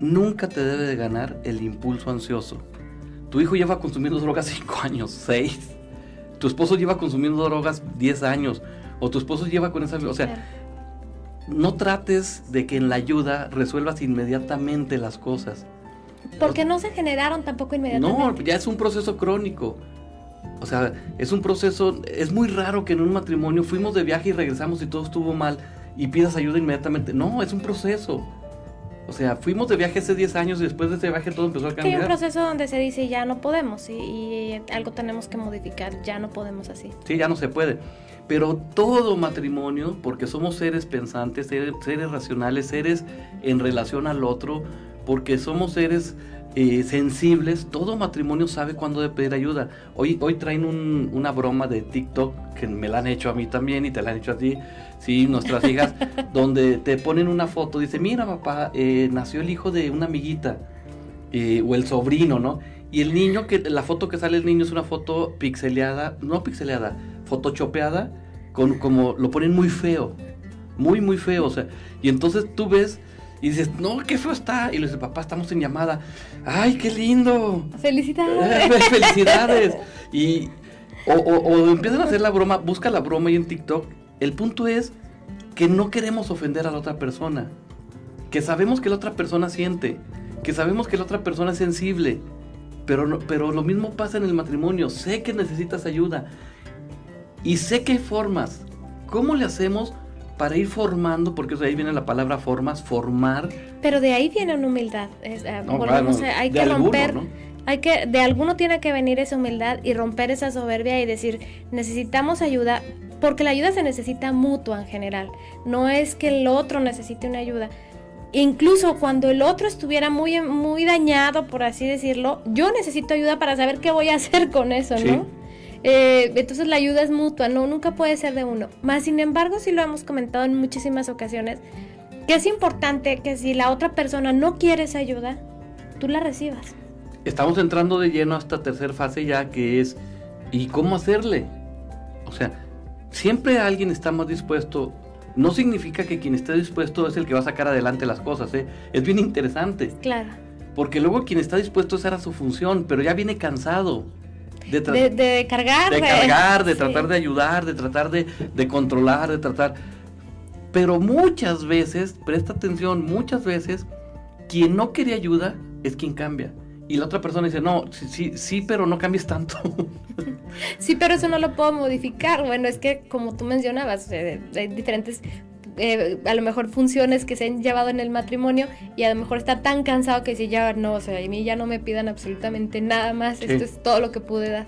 Nunca te debe de ganar el impulso ansioso. Tu hijo lleva consumiendo drogas 5 años, 6 tu esposo lleva consumiendo drogas 10 años, o tu esposo lleva con esa... O sea, no trates de que en la ayuda resuelvas inmediatamente las cosas.
Porque no se generaron tampoco inmediatamente.
No, ya es un proceso crónico. O sea, es un proceso, es muy raro que en un matrimonio fuimos de viaje y regresamos y todo estuvo mal y pidas ayuda inmediatamente. No, es un proceso. O sea, fuimos de viaje hace 10 años y después de ese viaje todo empezó a cambiar.
hay un proceso donde se dice ya no podemos y, algo tenemos que modificar, ya no podemos así.
Sí, ya no se puede. Pero todo matrimonio, porque somos seres pensantes, seres, racionales, seres en relación al otro, porque somos seres eh, sensibles, todo matrimonio sabe cuándo de pedir ayuda. Hoy, hoy traen una broma de TikTok que me la han hecho a mí también y te la han hecho a ti sí, nuestras hijas, *laughs* donde te ponen una foto, dice, mira papá, eh, nació el hijo de una amiguita, eh, o el sobrino, ¿no? Y el niño, que la foto que sale el niño es una foto pixeleada, no pixeleada, photoshopeada, con, como lo ponen muy feo, muy, muy feo, o sea, y entonces tú ves y dices, no, qué feo está. Y le dices, papá, estamos en llamada. ¡Ay, qué lindo! *laughs*
¡Felicidades! *laughs*
¡Felicidades! Y, o, o, empiezan a hacer la broma, busca la broma ahí en TikTok el punto es que no queremos ofender a la otra persona, que sabemos que la otra persona siente, que sabemos que la otra persona es sensible, pero, pero lo mismo pasa en el matrimonio, sé que necesitas ayuda y sé que hay formas. ¿Cómo le hacemos para ir formando? Porque de ahí viene la palabra formas, formar.
Pero de ahí viene una humildad. Eh, hay que romper. Hay que, de alguno tiene que venir esa humildad y romper esa soberbia y decir, necesitamos ayuda, porque la ayuda se necesita mutua en general. No es que el otro necesite una ayuda. Incluso cuando el otro estuviera muy, muy dañado, por así decirlo, yo necesito ayuda para saber qué voy a *laughs* hacer con eso, ¿no? Eh, entonces la ayuda es mutua, no, nunca puede ser de uno. Más sin embargo, sí lo hemos comentado en muchísimas ocasiones, que es importante que si la otra persona no quiere esa ayuda, tú la recibas.
Estamos entrando de lleno a esta tercera fase ya que es, ¿y cómo hacerle? O sea, siempre alguien está más dispuesto. No significa que quien esté dispuesto es el que va a sacar adelante las cosas, ¿eh? Es bien interesante.
Claro.
Porque luego quien está dispuesto a hacer su función, pero ya viene cansado.
De, de, cargar.
De cargar, de *laughs* tratar de ayudar, de tratar de, de controlar, de tratar... Pero muchas veces, presta atención, muchas veces, quien no quiere ayuda es quien cambia. Y la otra persona dice, no, sí, sí, sí, pero no cambies tanto. *laughs*
sí, pero eso no lo puedo modificar. Bueno, es que como tú mencionabas, eh, hay diferentes, eh, a lo mejor funciones que se han llevado en el matrimonio y a lo mejor está tan cansado que si ya no, o sea, a mí ya no me pidan absolutamente nada más, esto es todo lo que pude dar.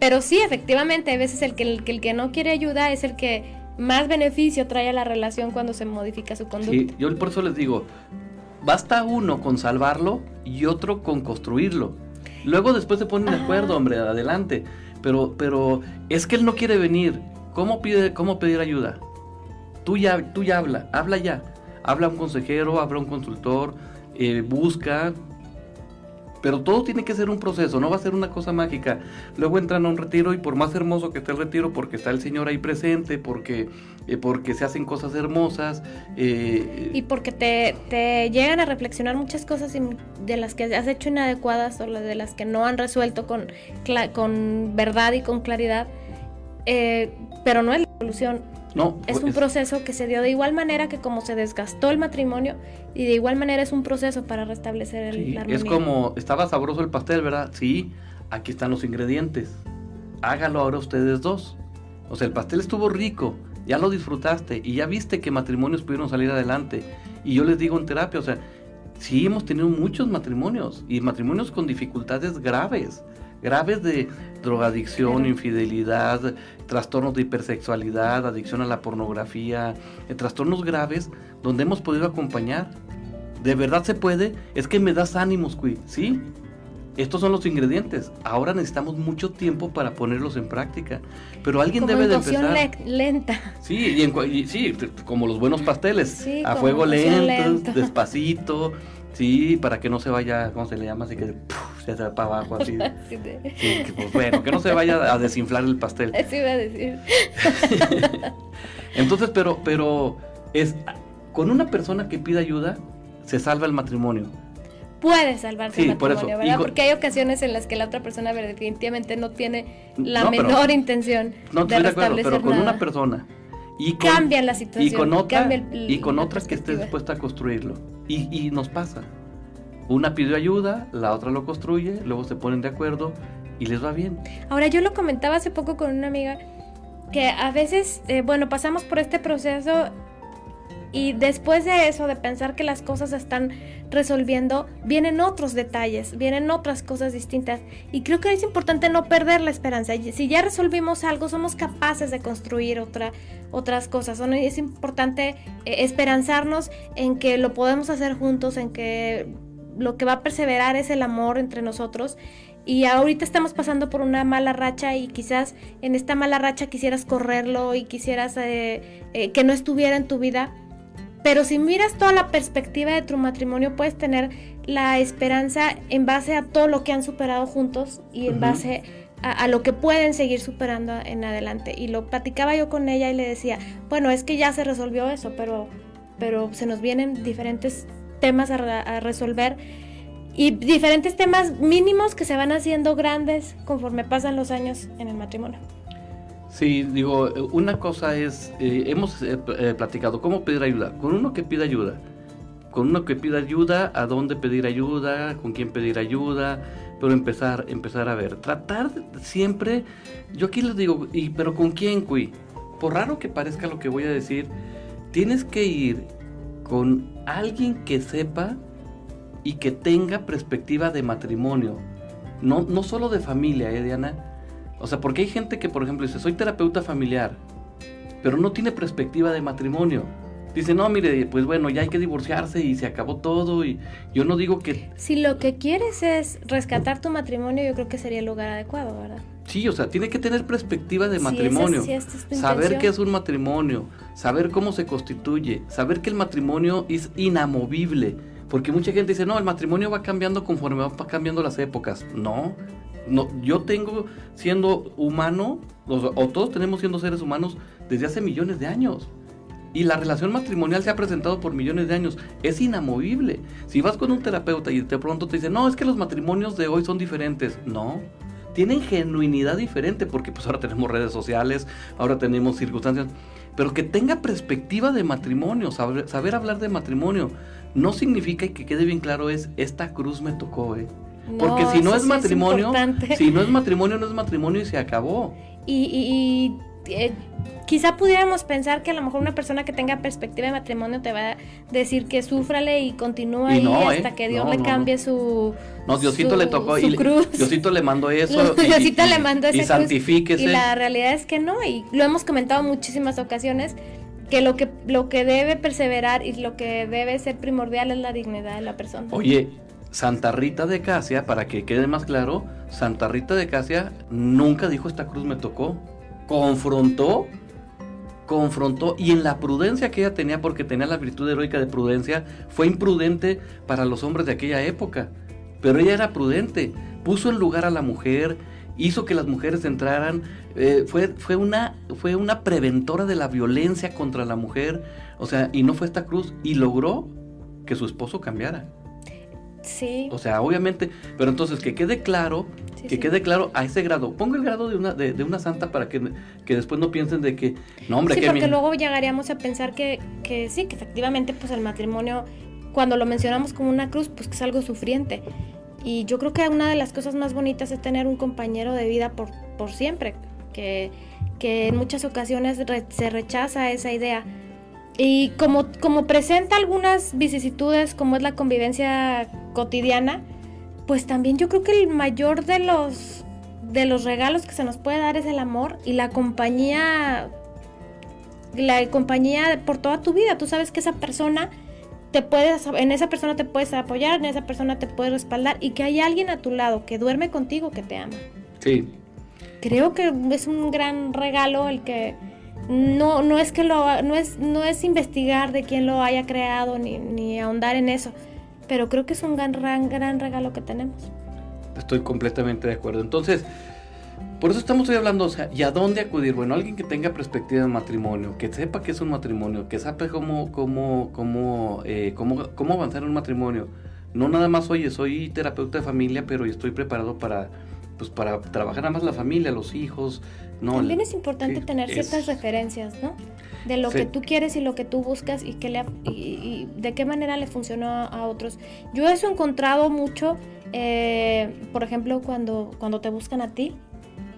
Pero sí, efectivamente, hay veces el que, el, el que no quiere ayuda es el que más beneficio trae a la relación cuando se modifica su conducta. Sí,
yo por eso les digo, basta uno con salvarlo y otro con construirlo. Luego después se ponen de acuerdo, hombre, adelante. Pero, pero es que él no quiere venir. ¿Cómo, pide, cómo pedir ayuda? Tú ya, tú ya habla, habla ya. Habla a un consejero, habla a un consultor, eh, busca, pero todo tiene que ser un proceso, no va a ser una cosa mágica. Luego entran a un retiro y por más hermoso que esté el retiro, porque está el Señor ahí presente, porque, eh, porque se hacen cosas hermosas.
Eh, y porque te, llegan a reflexionar muchas cosas de las que has hecho inadecuadas o de las que no han resuelto con, con verdad y con claridad. Eh, pero no es la solución no, es un proceso que se dio de igual manera que como se desgastó el matrimonio y de igual manera es un proceso para restablecer el
sí, Es como, estaba sabroso el pastel, ¿verdad? Sí, aquí están los ingredientes. Hágalo ahora ustedes dos. O sea, el pastel estuvo rico, ya lo disfrutaste y ya viste que matrimonios pudieron salir adelante. Y yo les digo en terapia, o sea, sí hemos tenido muchos matrimonios y matrimonios con dificultades graves graves de drogadicción, infidelidad, trastornos de hipersexualidad, adicción a la pornografía, eh, trastornos graves donde hemos podido acompañar. De verdad se puede, es que me das ánimos, Cui, ¿sí? Estos son los ingredientes. Ahora necesitamos mucho tiempo para ponerlos en práctica. Pero alguien debe de empezar.
lenta.
Sí, y, sí, como los buenos pasteles. a fuego lento, despacito. Sí, para que no se vaya, ¿cómo se le llama? Así que *laughs* para abajo así. *laughs* pues bueno, que no se vaya a desinflar el pastel.
Eso iba a decir. *laughs*
Entonces, pero, pero es con una persona que pida ayuda, se salva el matrimonio.
Puede salvarse el matrimonio, ¿verdad? Porque hay ocasiones en las que la otra persona definitivamente no tiene la menor intención
no, de restablecer pero con una persona
y cambian la situación
y con otra y con otras que esté dispuesta a construirlo y, nos pasa. Una pidió ayuda, la otra lo construye, luego se ponen de acuerdo y les va bien.
Ahora, yo lo comentaba hace poco con una amiga que a veces, eh, bueno, pasamos por este proceso y después de eso, de pensar que las cosas están resolviendo, vienen otros detalles, vienen otras cosas distintas. Y creo que es importante no perder la esperanza. Si ya resolvimos algo, somos capaces de construir otra, otras cosas. Es importante eh, esperanzarnos en que lo podemos hacer juntos, en que lo que va a perseverar es el amor entre nosotros. Y ahorita estamos pasando por una mala racha y quizás en esta mala racha quisieras correrlo y quisieras eh, eh, que no estuviera en tu vida pero si miras toda la perspectiva de tu matrimonio, puedes tener la esperanza en base a todo lo que han superado juntos y en base a, lo que pueden seguir superando en adelante. Y lo platicaba yo con ella y le decía, bueno, es que ya se resolvió eso, pero, pero se nos vienen diferentes temas a, a resolver y diferentes temas mínimos que se van haciendo grandes conforme pasan los años en el matrimonio.
Sí, digo, una cosa es, eh, hemos eh, eh, platicado cómo pedir ayuda. Con uno que pida ayuda, con uno que pida ayuda, a dónde pedir ayuda, con quién pedir ayuda, pero empezar, empezar a ver. Tratar siempre, yo aquí les digo, y, pero con quién, Cui. Por raro que parezca lo que voy a decir, tienes que ir con alguien que sepa y que tenga perspectiva de matrimonio. No, no solo de familia, ¿eh, Diana? O sea, porque hay gente que, por ejemplo, dice, soy terapeuta familiar, pero no tiene perspectiva de matrimonio. Dice, no, mire, pues bueno, ya hay que divorciarse y se acabó todo y yo no digo que...
Si lo que quieres es rescatar tu matrimonio, yo creo que sería el lugar adecuado, ¿verdad?
Sí, o sea, tiene que tener perspectiva de matrimonio, saber qué es un matrimonio, saber cómo se constituye, saber que el matrimonio es inamovible, porque mucha gente dice, no, el matrimonio va cambiando conforme va cambiando las épocas. No, no, yo tengo siendo humano, o todos tenemos siendo seres humanos desde hace millones de años. Y la relación matrimonial se ha presentado por millones de años. Es inamovible. Si vas con un terapeuta y de pronto te dice, no, es que los matrimonios de hoy son diferentes. No, tienen genuinidad diferente porque pues ahora tenemos redes sociales, ahora tenemos circunstancias. Pero que tenga perspectiva de matrimonio, saber, saber hablar de matrimonio, no significa y que quede bien claro es, esta cruz me tocó, ¿eh? Porque si no es matrimonio, si no es matrimonio, no es matrimonio y se acabó.
Y, eh, quizá pudiéramos pensar que a lo mejor una persona que tenga perspectiva de matrimonio te va a decir que súfrale y continúa ahí hasta ¿eh? que Dios le cambie su
No, Diosito le tocó y cruz. Diosito le mandó *laughs* eso
y, Diosito le mandó esa
y santifíquese.
Y la realidad es que no y lo hemos comentado muchísimas ocasiones que lo que lo que debe perseverar y lo que debe ser primordial es la dignidad de la persona.
Oye, Santa Rita de Casia, para que quede más claro, Santa Rita de Casia nunca dijo esta cruz me tocó. Confrontó, confrontó y en la prudencia que ella tenía, porque tenía la virtud heroica de prudencia, fue imprudente para los hombres de aquella época. Pero ella era prudente, puso en lugar a la mujer, hizo que las mujeres entraran, eh, fue, fue, una, fue una preventora de la violencia contra la mujer, o sea, y no fue esta cruz, y logró que su esposo cambiara.
Sí.
O sea, obviamente, pero entonces que quede claro, que quede claro a ese grado. Pongo el grado de una, de, una santa para que, después no piensen de que, no hombre,
sí, porque luego llegaríamos a pensar que, que sí, que efectivamente pues el matrimonio, cuando lo mencionamos como una cruz, pues que es algo sufriente. Y yo creo que una de las cosas más bonitas es tener un compañero de vida por, por siempre, que, que en muchas ocasiones se rechaza esa idea y como, como presenta algunas vicisitudes, como es la convivencia cotidiana, pues también yo creo que el mayor de los, de los regalos que se nos puede dar es el amor y la compañía, la compañía por toda tu vida. Tú sabes que esa persona te puedes, en esa persona te puedes apoyar, en esa persona te puedes respaldar y que hay alguien a tu lado que duerme contigo que te ama.
Sí.
Creo que es un gran regalo el que no, no es que lo no es, no es investigar de quién lo haya creado ni, ni ahondar en eso, pero creo que es un gran, gran, gran regalo que tenemos.
Estoy completamente de acuerdo. Entonces, por eso estamos hoy hablando, o sea, ¿y a dónde acudir? Bueno, alguien que tenga perspectiva de matrimonio, que sepa qué es un matrimonio, que sepa cómo, cómo, cómo, eh, cómo, cómo avanzar en un matrimonio. No nada más, oye, soy terapeuta de familia, pero estoy preparado para, pues, para trabajar nada más la familia, los hijos,
también es importante tener ciertas referencias, ¿no? De lo que tú quieres y lo que tú buscas y, que le, y, de qué manera le funcionó a, otros. Yo eso he encontrado mucho, eh, por ejemplo, cuando, cuando te buscan a ti.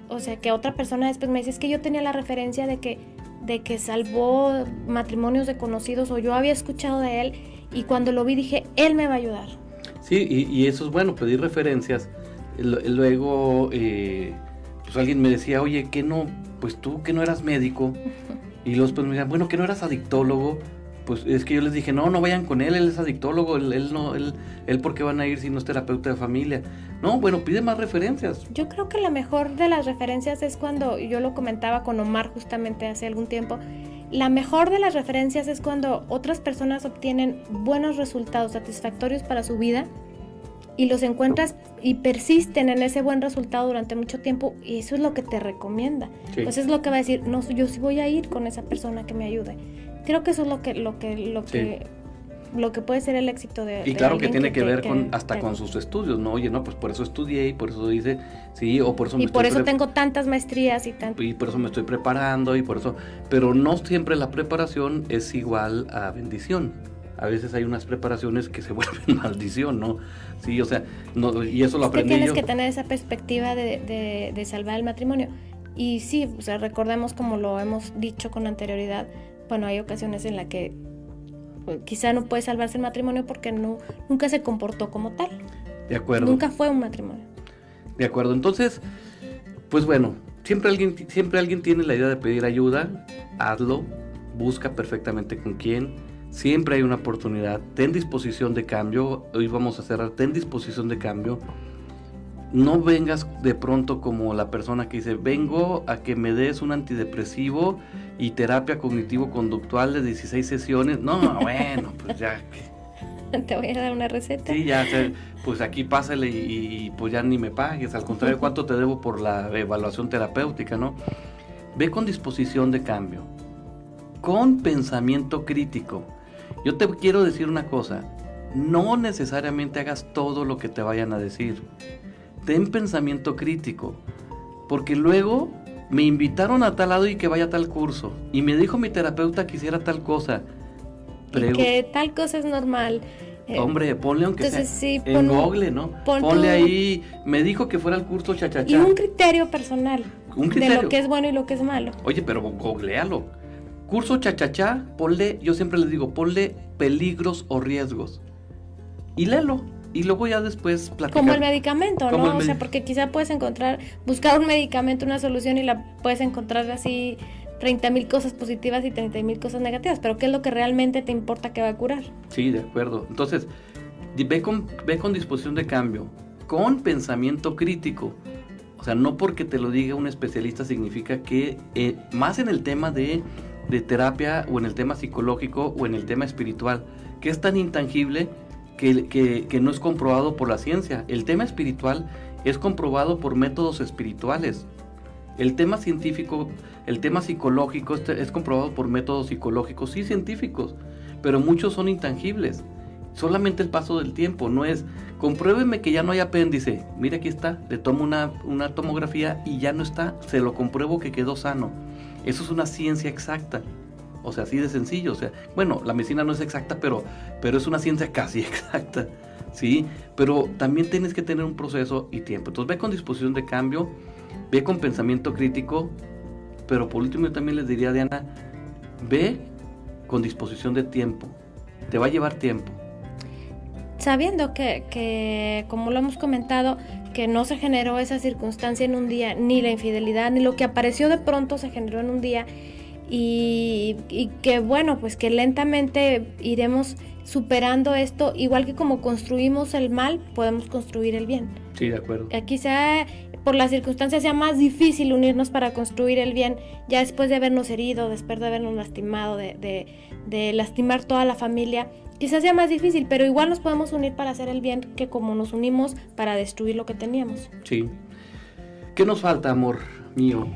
O sea, que otra persona después me dice, es que yo tenía la referencia de que, de que salvó matrimonios de conocidos o yo había escuchado de él y cuando lo vi dije, él me va a ayudar.
Sí, y, eso es bueno, pedir referencias. Luego... Eh, pues alguien me decía, oye, que no, pues tú que no eras médico. *laughs* Y los pues me decían, bueno, que no eras adictólogo. Pues es que yo les dije, no, no vayan con él, él es adictólogo, él, no, él, él por qué van a ir si no es terapeuta de familia. No, bueno, pide más referencias.
Yo creo que la mejor de las referencias es cuando, yo lo comentaba con Omar justamente hace algún tiempo, la mejor de las referencias es cuando otras personas obtienen buenos resultados satisfactorios para su vida y los encuentras y persisten en ese buen resultado durante mucho tiempo y eso es lo que te recomienda. Pues es lo que va a decir, no, yo sí voy a ir con esa persona que me ayude. Creo que eso es lo que lo que lo que lo que puede ser el éxito de
y claro que tiene que, ver con hasta con sus estudios no oye no pues por eso estudié y por eso dice sí o por eso
me y por eso tengo tantas maestrías y tanto
y por eso me estoy preparando y por eso pero no siempre la preparación es igual a bendición a veces hay unas preparaciones que se *laughs* vuelven maldición, ¿no? Sí, o sea, no, y eso lo aprendí
tienes que tener esa perspectiva de, de, salvar el matrimonio. Y sí, o sea, recordemos como lo hemos dicho con anterioridad, bueno, hay ocasiones en las que pues, quizá no puede salvarse el matrimonio porque no, nunca se comportó como tal.
De acuerdo.
Nunca fue un matrimonio.
De acuerdo, entonces, pues bueno, siempre alguien, siempre alguien tiene la idea de pedir ayuda, hazlo, busca perfectamente con quién Siempre hay una oportunidad. Ten disposición de cambio. Hoy vamos a cerrar. Ten disposición de cambio. No vengas de pronto como la persona que dice, vengo a que me des un antidepresivo y terapia cognitivo-conductual de 16 sesiones. No, *laughs* bueno, pues ya.
Te voy a dar una receta.
Sí, ya, pues aquí pásale y, y pues ya ni me pagues. Al contrario, *laughs* ¿cuánto te debo por la evaluación terapéutica, no? Ve con disposición de cambio con pensamiento crítico. Yo te quiero decir una cosa, no necesariamente hagas todo lo que te vayan a decir. Ten pensamiento crítico, porque luego me invitaron a tal lado y que vaya a tal curso, y me dijo mi terapeuta que hiciera tal cosa.
Y que tal cosa es normal.
Eh, Hombre, ponle aunque sea en Google, ¿no? ponle ahí, me dijo que fuera el curso chachacha.
Y un criterio personal. Un criterio. De lo que es bueno y lo que es malo.
Oye, pero googlealo. Curso chachachá, ponle, yo siempre les digo, ponle peligros o riesgos. Y léelo. Y luego ya después
platicar. Como el medicamento, ¿no? o sea, porque quizá puedes encontrar, buscar un medicamento, una solución y la puedes encontrar así 30 mil cosas positivas y 30 mil cosas negativas, pero ¿qué es lo que realmente te importa que va a curar?
Sí, de acuerdo. Entonces, ve con, ve con disposición de cambio, con pensamiento crítico. O sea, no porque te lo diga un especialista significa que, eh, más en el tema de, de terapia o en el tema psicológico o en el tema espiritual, que es tan intangible que, que, no es comprobado por la ciencia. El tema espiritual es comprobado por métodos espirituales. El tema científico, el tema psicológico es comprobado por métodos psicológicos y científicos, pero muchos son intangibles. Solamente el paso del tiempo, no es compruébeme que ya no hay apéndice. Mira aquí está, le tomo una, una tomografía y ya no está, se lo compruebo que quedó sano. Eso es una ciencia exacta. O sea, así de sencillo. O sea, bueno, la medicina no es exacta, pero, pero es una ciencia casi *laughs* exacta. ¿Sí? Pero también tienes que tener un proceso y tiempo. Entonces ve con disposición de cambio ve con pensamiento crítico, pero por último yo también les diría, Diana, ve con disposición de tiempo, te va a llevar tiempo.
Sabiendo que, que, como lo hemos comentado, que no se generó esa circunstancia en un día, ni la infidelidad, ni lo que apareció de pronto se generó en un día, y, y que bueno, pues que lentamente iremos superando esto, igual que como construimos el mal, podemos construir el bien.
Sí, de acuerdo.
Aquí sea por las circunstancias sea más difícil unirnos para construir el bien, ya después de habernos herido, después de habernos lastimado, de, de, lastimar toda la familia, quizás sea más difícil, pero igual nos podemos unir para hacer el bien que como nos unimos para destruir lo que teníamos.
Sí. ¿Qué nos falta, amor mío?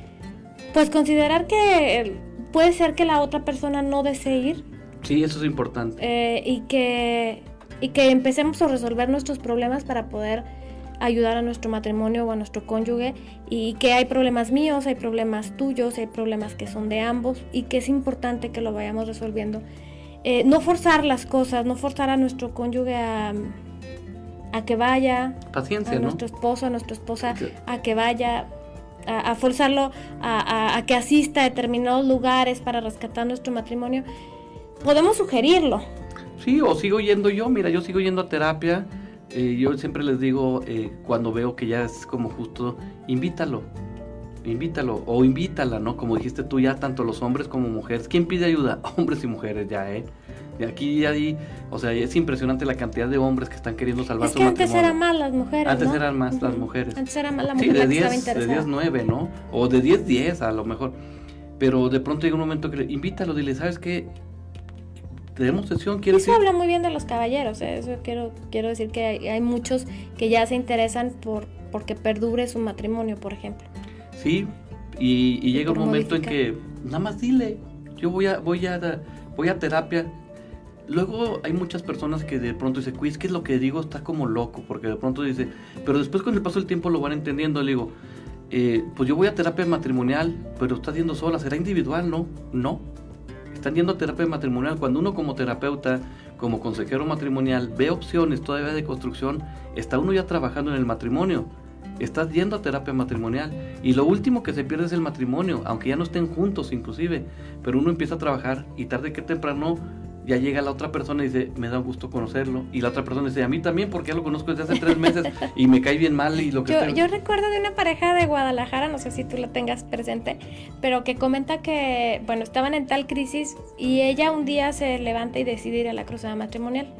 Pues considerar que puede ser que la otra persona no desee ir.
Sí, eso es importante.
Eh, y, que, y que empecemos a resolver nuestros problemas para poder ayudar a nuestro matrimonio o a nuestro cónyuge y que hay problemas míos, hay problemas tuyos, hay problemas que son de ambos y que es importante que lo vayamos resolviendo. Eh, no forzar las cosas, no forzar a nuestro cónyuge a, a que vaya,
Paciencia,
a nuestro esposo, a nuestra esposa, a que vaya, a, forzarlo a, a, que asista a determinados lugares para rescatar nuestro matrimonio. Podemos sugerirlo.
Sí, o sigo yendo yo, mira, yo sigo yendo a terapia eh, yo siempre les digo, eh, cuando veo que ya es como justo, invítalo, invítalo o invítala, ¿no? Como dijiste tú, ya tanto los hombres como mujeres. ¿Quién pide ayuda? *laughs* Hombres y mujeres ya, ¿eh? Y aquí ya hay, o sea, es impresionante la cantidad de hombres que están queriendo salvar
es que antes eran más las mujeres,
Antes eran más las mujeres.
Antes eran más las mujeres
sí, de 10, de 10, 9, ¿no? O de 10, 10 a lo mejor. Pero de pronto llega un momento que le, invítalo, dile, ¿sabes qué? tenemos sesión, quiere
Eso habla muy bien de los caballeros, ¿eh? eso quiero, quiero decir que hay, muchos que ya se interesan por porque perdure su matrimonio, por ejemplo.
Sí, y, llega un momento en que nada más dile, yo voy a, voy a, voy a terapia. Luego hay muchas personas que de pronto dicen, es que lo que digo está como loco, porque de pronto dice, pero después con el paso del tiempo lo van entendiendo, le digo, eh, pues yo voy a terapia matrimonial, pero está yendo sola, será individual, ¿no? No, están yendo a terapia matrimonial. Cuando uno como terapeuta, como consejero matrimonial, ve opciones todavía de construcción, está uno ya trabajando en el matrimonio. Estás yendo a terapia matrimonial y lo último que se pierde es el matrimonio, aunque ya no estén juntos inclusive, pero uno empieza a trabajar y tarde que temprano ya llega la otra persona y dice, me da gusto conocerlo. Y la otra persona dice, a mí también, porque ya lo conozco desde hace tres meses *laughs* y me cae bien mal y lo que
yo, yo recuerdo de una pareja de Guadalajara, no sé si tú la tengas presente, pero que comenta que, bueno, estaban en tal crisis y ella un día se levanta y decide ir a la cruzada matrimonial.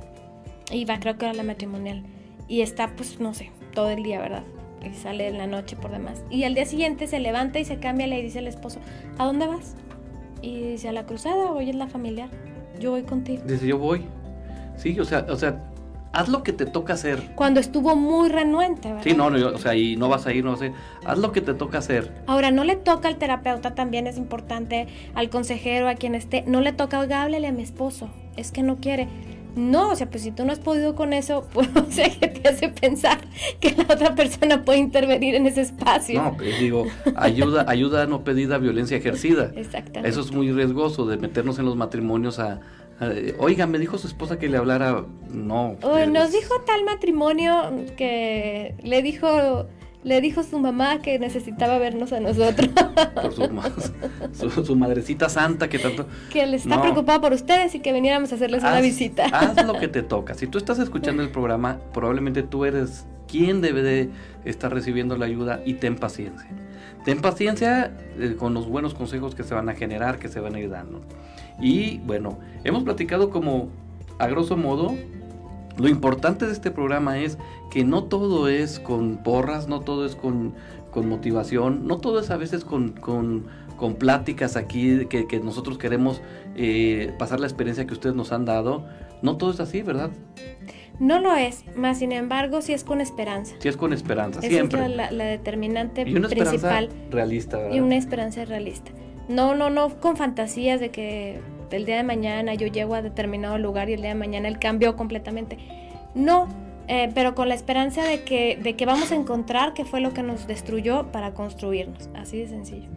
Y va, creo que era la matrimonial. Y está, pues, no sé, todo el día, ¿verdad? Y sale en la noche por demás. Y al día siguiente se levanta y se cambia y le dice al esposo, ¿a dónde vas? Y dice, a la cruzada, hoy es la familiar yo voy contigo.
Dice, yo voy. Sí, o sea, o sea, haz lo que te toca hacer.
Cuando estuvo muy renuente, ¿verdad?
Sí, no, no, o sea, y no vas a ir, no sé, haz lo que te toca hacer.
Ahora, no le toca al terapeuta, también es importante, al consejero, a quien esté, no le toca, oiga, háblele a mi esposo, es que no quiere. No, o sea, pues si tú no has podido con eso, *laughs* pues o sea, que te hace pensar que la otra persona puede intervenir en ese espacio.
No, pues digo, ayuda, ayuda no pedida, violencia ejercida.
Exactamente.
Eso es muy riesgoso de meternos en los matrimonios a, oiga, me dijo su esposa que le hablara, no. Eh,
nos dijo tal matrimonio que le dijo le dijo su mamá que necesitaba vernos a nosotros, *laughs*
por su, su- su madrecita santa que tanto.
que le está
No.
preocupada por ustedes y que viniéramos a hacerles una visita.
Haz lo que *laughs* te toca. Si tú estás escuchando el programa, probablemente tú eres quien debe de estar recibiendo la ayuda y ten paciencia. Ten paciencia eh, con los buenos consejos que se van a generar, que se van a ir dando. Y bueno, hemos platicado como a grosso modo. Lo importante de este programa es que no todo es con porras, no todo es con, con motivación, no todo es a veces con, con, con pláticas aquí que, que nosotros queremos eh, pasar la experiencia que ustedes nos han dado. No todo es así, ¿verdad?
No lo es, más sin embargo sí es con esperanza.
Sí es con esperanza,
Esa
siempre.
es la, la- la determinante
y una esperanza
principal
realista, ¿verdad?
y una esperanza realista. No, no, no con fantasías de que el día de mañana yo llego a determinado lugar y el día de mañana él cambió completamente. No, eh, pero con la esperanza de que, de que vamos a encontrar qué fue lo que nos destruyó para construirnos. Así de sencillo.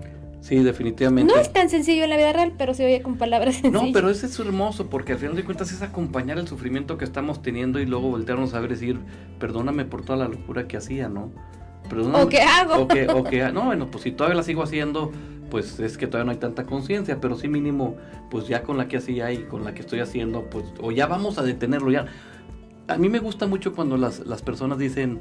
Sí, definitivamente.
No es tan sencillo en la vida real, pero se oye con palabras *laughs* sencillas.
No, pero ese es hermoso porque al final de cuentas es acompañar el sufrimiento que estamos teniendo y luego voltearnos a ver y decir, perdóname por toda la locura que hacía, ¿no? Perdóname.
¿O qué hago?
O que, o que- no, bueno, pues si todavía la sigo haciendo, pues es que todavía no hay tanta conciencia, pero sí mínimo, pues ya con la que hacía y con la que estoy haciendo, pues, o ya vamos a detenerlo, ya. A mí me gusta mucho cuando las, las personas dicen,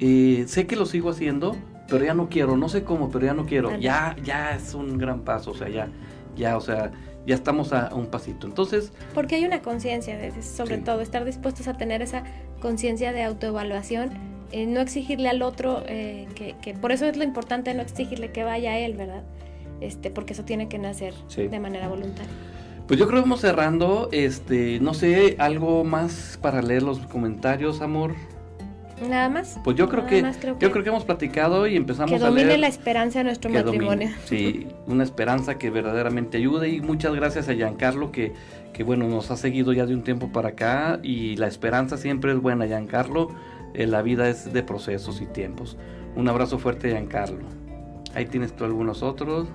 eh, sé que lo sigo haciendo, pero ya no quiero, no sé cómo, pero ya no quiero. Ya, ya es un gran paso, o sea, ya, ya, o sea, ya estamos a, a un pasito. Entonces,
Porque hay una conciencia, sobre
Sí.
todo, estar dispuestos a tener esa conciencia de autoevaluación, eh, no exigirle al otro, eh, que, que por eso es lo importante no exigirle que vaya a él, ¿verdad? Este, porque eso tiene que nacer
Sí.
de manera voluntaria.
pues yo creo que vamos cerrando, este, no sé, algo más para leer los comentarios, amor.
Nada más.
Pues yo creo que, yo creo que hemos platicado y empezamos
que
a
domine
leer
la esperanza de nuestro
que domine.
matrimonio.
Sí, una esperanza que verdaderamente ayude y muchas gracias a Giancarlo que, que bueno, nos ha seguido ya de un tiempo para acá y la esperanza siempre es buena, Giancarlo. Eh, la vida es de procesos y tiempos. Un abrazo fuerte, Giancarlo. Ahí tienes tú algunos otros.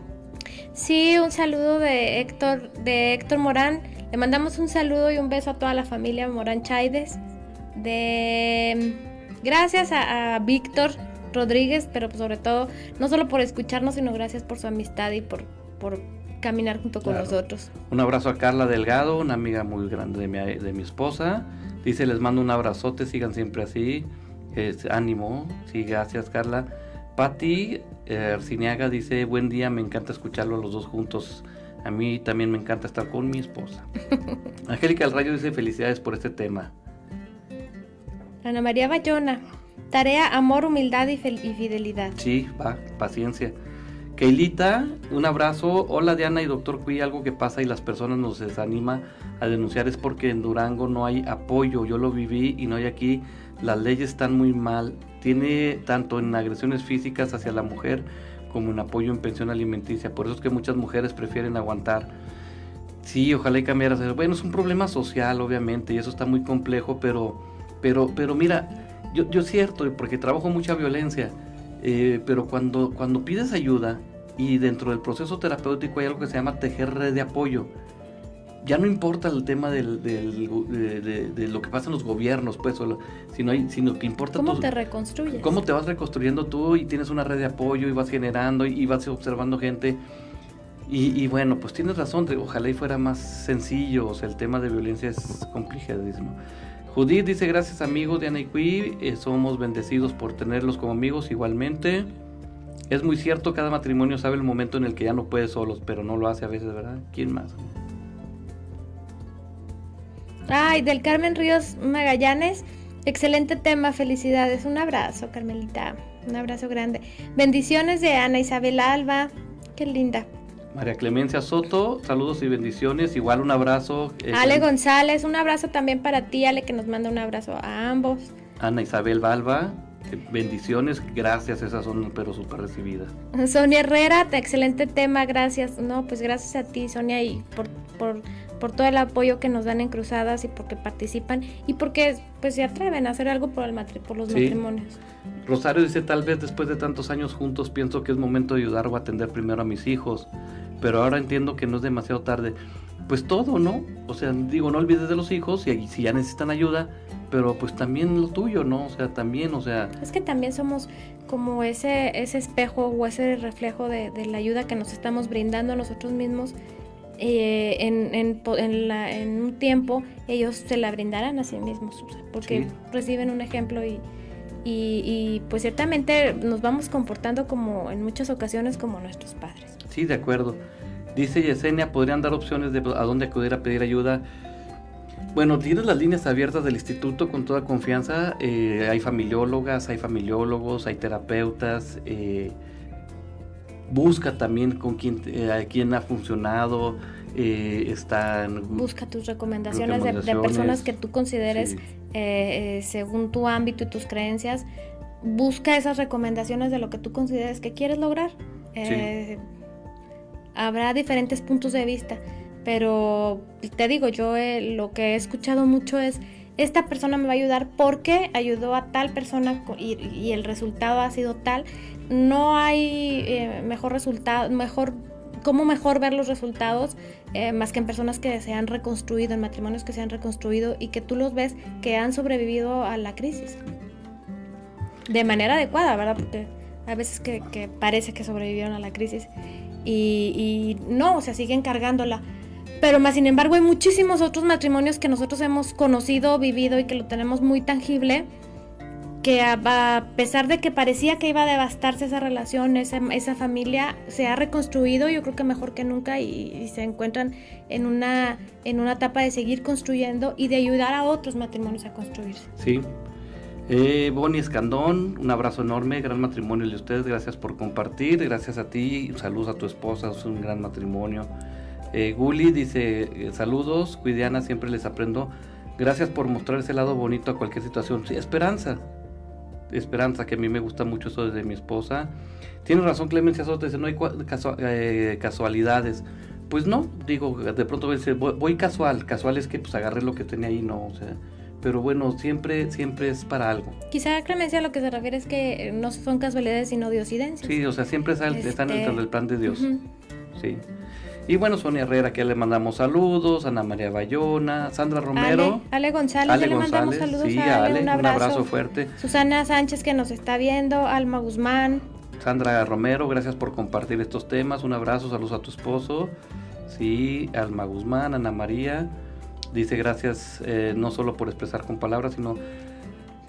Sí, un saludo de Héctor, de Héctor Morán. Le mandamos un saludo y un beso a toda la familia Morán Chaides. De gracias a, a Víctor Rodríguez, pero sobre todo, no solo por escucharnos, sino gracias por su amistad y por, por caminar junto con
Claro.
nosotros.
Un abrazo a Carla Delgado, una amiga muy grande de mi, de mi esposa. Dice, les mando un abrazote, sigan siempre así. Es- ánimo, sí, gracias Carla. Patti eh, Arciniaga dice, buen día, me encanta escucharlo los dos juntos. A mí también me encanta estar con mi esposa. *laughs* Angélica del Rayo dice, felicidades por este tema.
Ana María Bayona, tarea, amor, humildad y, fel- y fidelidad.
Sí, va, paciencia. Keilita, un abrazo. Hola Diana y doctor Cui, algo que pasa y las personas nos desanima a denunciar es porque en Durango no hay apoyo. Yo lo viví y no hay aquí. Las leyes están muy mal. Tiene tanto en agresiones físicas hacia la mujer como en apoyo en pensión alimenticia. Por eso es que muchas mujeres prefieren aguantar. Sí, ojalá y cambiara. Bueno, es un problema social, obviamente, y eso está muy complejo, pero, pero, pero mira, yo, yo cierto, porque trabajo mucha violencia, eh, pero cuando, cuando pides ayuda y dentro del proceso terapéutico hay algo que se llama tejer red de apoyo, ya no importa el tema del, del- de, de- de lo que pasa en los gobiernos, pues, lo- sino, hay, sino que importa
¿Cómo
tu-
te reconstruyes?
cómo te vas reconstruyendo tú y tienes una red de apoyo y vas generando y, y vas observando gente. Y, y bueno, pues tienes razón, ojalá y fuera más sencillo, o sea, el tema de violencia es complicadísimo. Judith dice, gracias amigos de Anaikui, eh, somos bendecidos por tenerlos como amigos igualmente. Es muy cierto, cada matrimonio sabe el momento en el que ya no puede solos, pero no lo hace a veces, ¿verdad? ¿Quién más?
Ay, del Carmen Ríos Magallanes. Excelente tema, felicidades. Un abrazo, Carmelita. Un abrazo grande. Bendiciones de Ana Isabel Alba. Qué linda.
María Clemencia Soto, saludos y bendiciones. Igual un abrazo.
Eh, Ale González, un abrazo también para ti, Ale, que nos manda un abrazo a ambos.
Ana Isabel Balba, bendiciones, gracias, esas son pero súper recibidas.
Sonia Herrera, excelente tema, gracias. No, pues gracias a ti, Sonia, y por, por, por todo el apoyo que nos dan en Cruzadas y porque participan y porque pues se atreven a hacer algo por, el por los matrimonios.
Rosario dice, tal vez después de tantos años juntos pienso que es momento de ayudar o atender primero a mis hijos, pero ahora entiendo que no es demasiado tarde. Pues todo, ¿no? O sea, digo, no olvides de los hijos y si ya necesitan ayuda, pero pues también lo tuyo, ¿no? O sea, también, o sea...
Es que también somos como ese, ese espejo o ese reflejo de, la ayuda que nos estamos brindando a nosotros mismos. Eh, en, en, en, un tiempo ellos se la brindarán a sí mismos, porque reciben un ejemplo y, y, pues ciertamente nos vamos comportando como en muchas ocasiones como nuestros padres.
Sí, de acuerdo. Dice Yesenia, ¿podrían dar opciones de a dónde acudir a pedir ayuda? Bueno, tienes las líneas abiertas del instituto con toda confianza. Eh, hay familiólogas, hay familiólogos, hay terapeutas. Eh, busca también con quién, eh, quién ha funcionado. están,
busca tus recomendaciones, De, personas que tú consideres eh, eh, según tu ámbito y tus creencias, busca esas recomendaciones de lo que tú consideres que quieres lograr. Eh, habrá diferentes puntos de vista, pero te digo, yo lo que he escuchado mucho es, esta persona me va a ayudar porque ayudó a tal persona y, y el resultado ha sido tal. No hay mejor resultado, mejor cómo mejor ver los resultados eh, más que en personas que se han reconstruido, en matrimonios que se han reconstruido y que tú los ves que han sobrevivido a la crisis. De manera adecuada, ¿verdad? Porque a veces que, parece que sobrevivieron a la crisis y, y, no, o sea, siguen cargándola. Pero más sin embargo hay muchísimos otros matrimonios que nosotros hemos conocido, vivido y que lo tenemos muy tangible que a, pesar de que parecía que iba a devastarse esa relación, esa, esa familia, se ha reconstruido, yo creo que mejor que nunca, y, se encuentran en una, en una etapa de seguir construyendo y de ayudar a otros matrimonios a construirse.
Sí. Eh, Bonnie Escandón, un abrazo enorme, gran matrimonio de ustedes, gracias por compartir, gracias a ti, saludos a tu esposa, es un gran matrimonio. Eh, Guli dice, eh, saludos, Cuidiana, siempre les aprendo, gracias por mostrar ese lado bonito a cualquier situación, sí, esperanza, esperanza, que a mí me gusta mucho eso desde mi esposa. Tiene razón Clemencia Soto, dice, no hay eh, casualidades. Pues no, digo, de pronto voy, voy, casual, casual es que pues agarré lo que tenía ahí, no, o sea, pero bueno, siempre, siempre es para algo.
Quizá Clemencia lo que se refiere es que no son casualidades sino diosidencias.
Sí, o sea, siempre están dentro del plan de Dios. Sí. Y bueno, Sonia Herrera, que le mandamos saludos, Ana María Bayona, Sandra Romero.
Ale, González, le mandamos saludos
sí, a Ale, un, abrazo. fuerte.
Susana Sánchez que nos está viendo, Alma Guzmán.
Sandra Romero, gracias por compartir estos temas, un abrazo, saludos a tu esposo. Sí, Alma Guzmán, Ana María, dice gracias eh, no solo por expresar con palabras, sino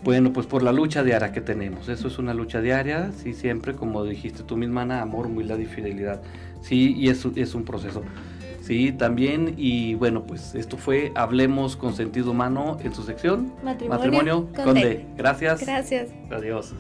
bueno, pues por la lucha diaria que tenemos. Eso es una lucha diaria, sí, siempre, como dijiste tú misma, Ana, amor, humildad y fidelidad. Sí, y es, es un proceso. Sí, también, y bueno, pues esto fue Hablemos con Sentido Humano en su sección
Matrimonio, con,
Gracias.
Gracias.
Adiós.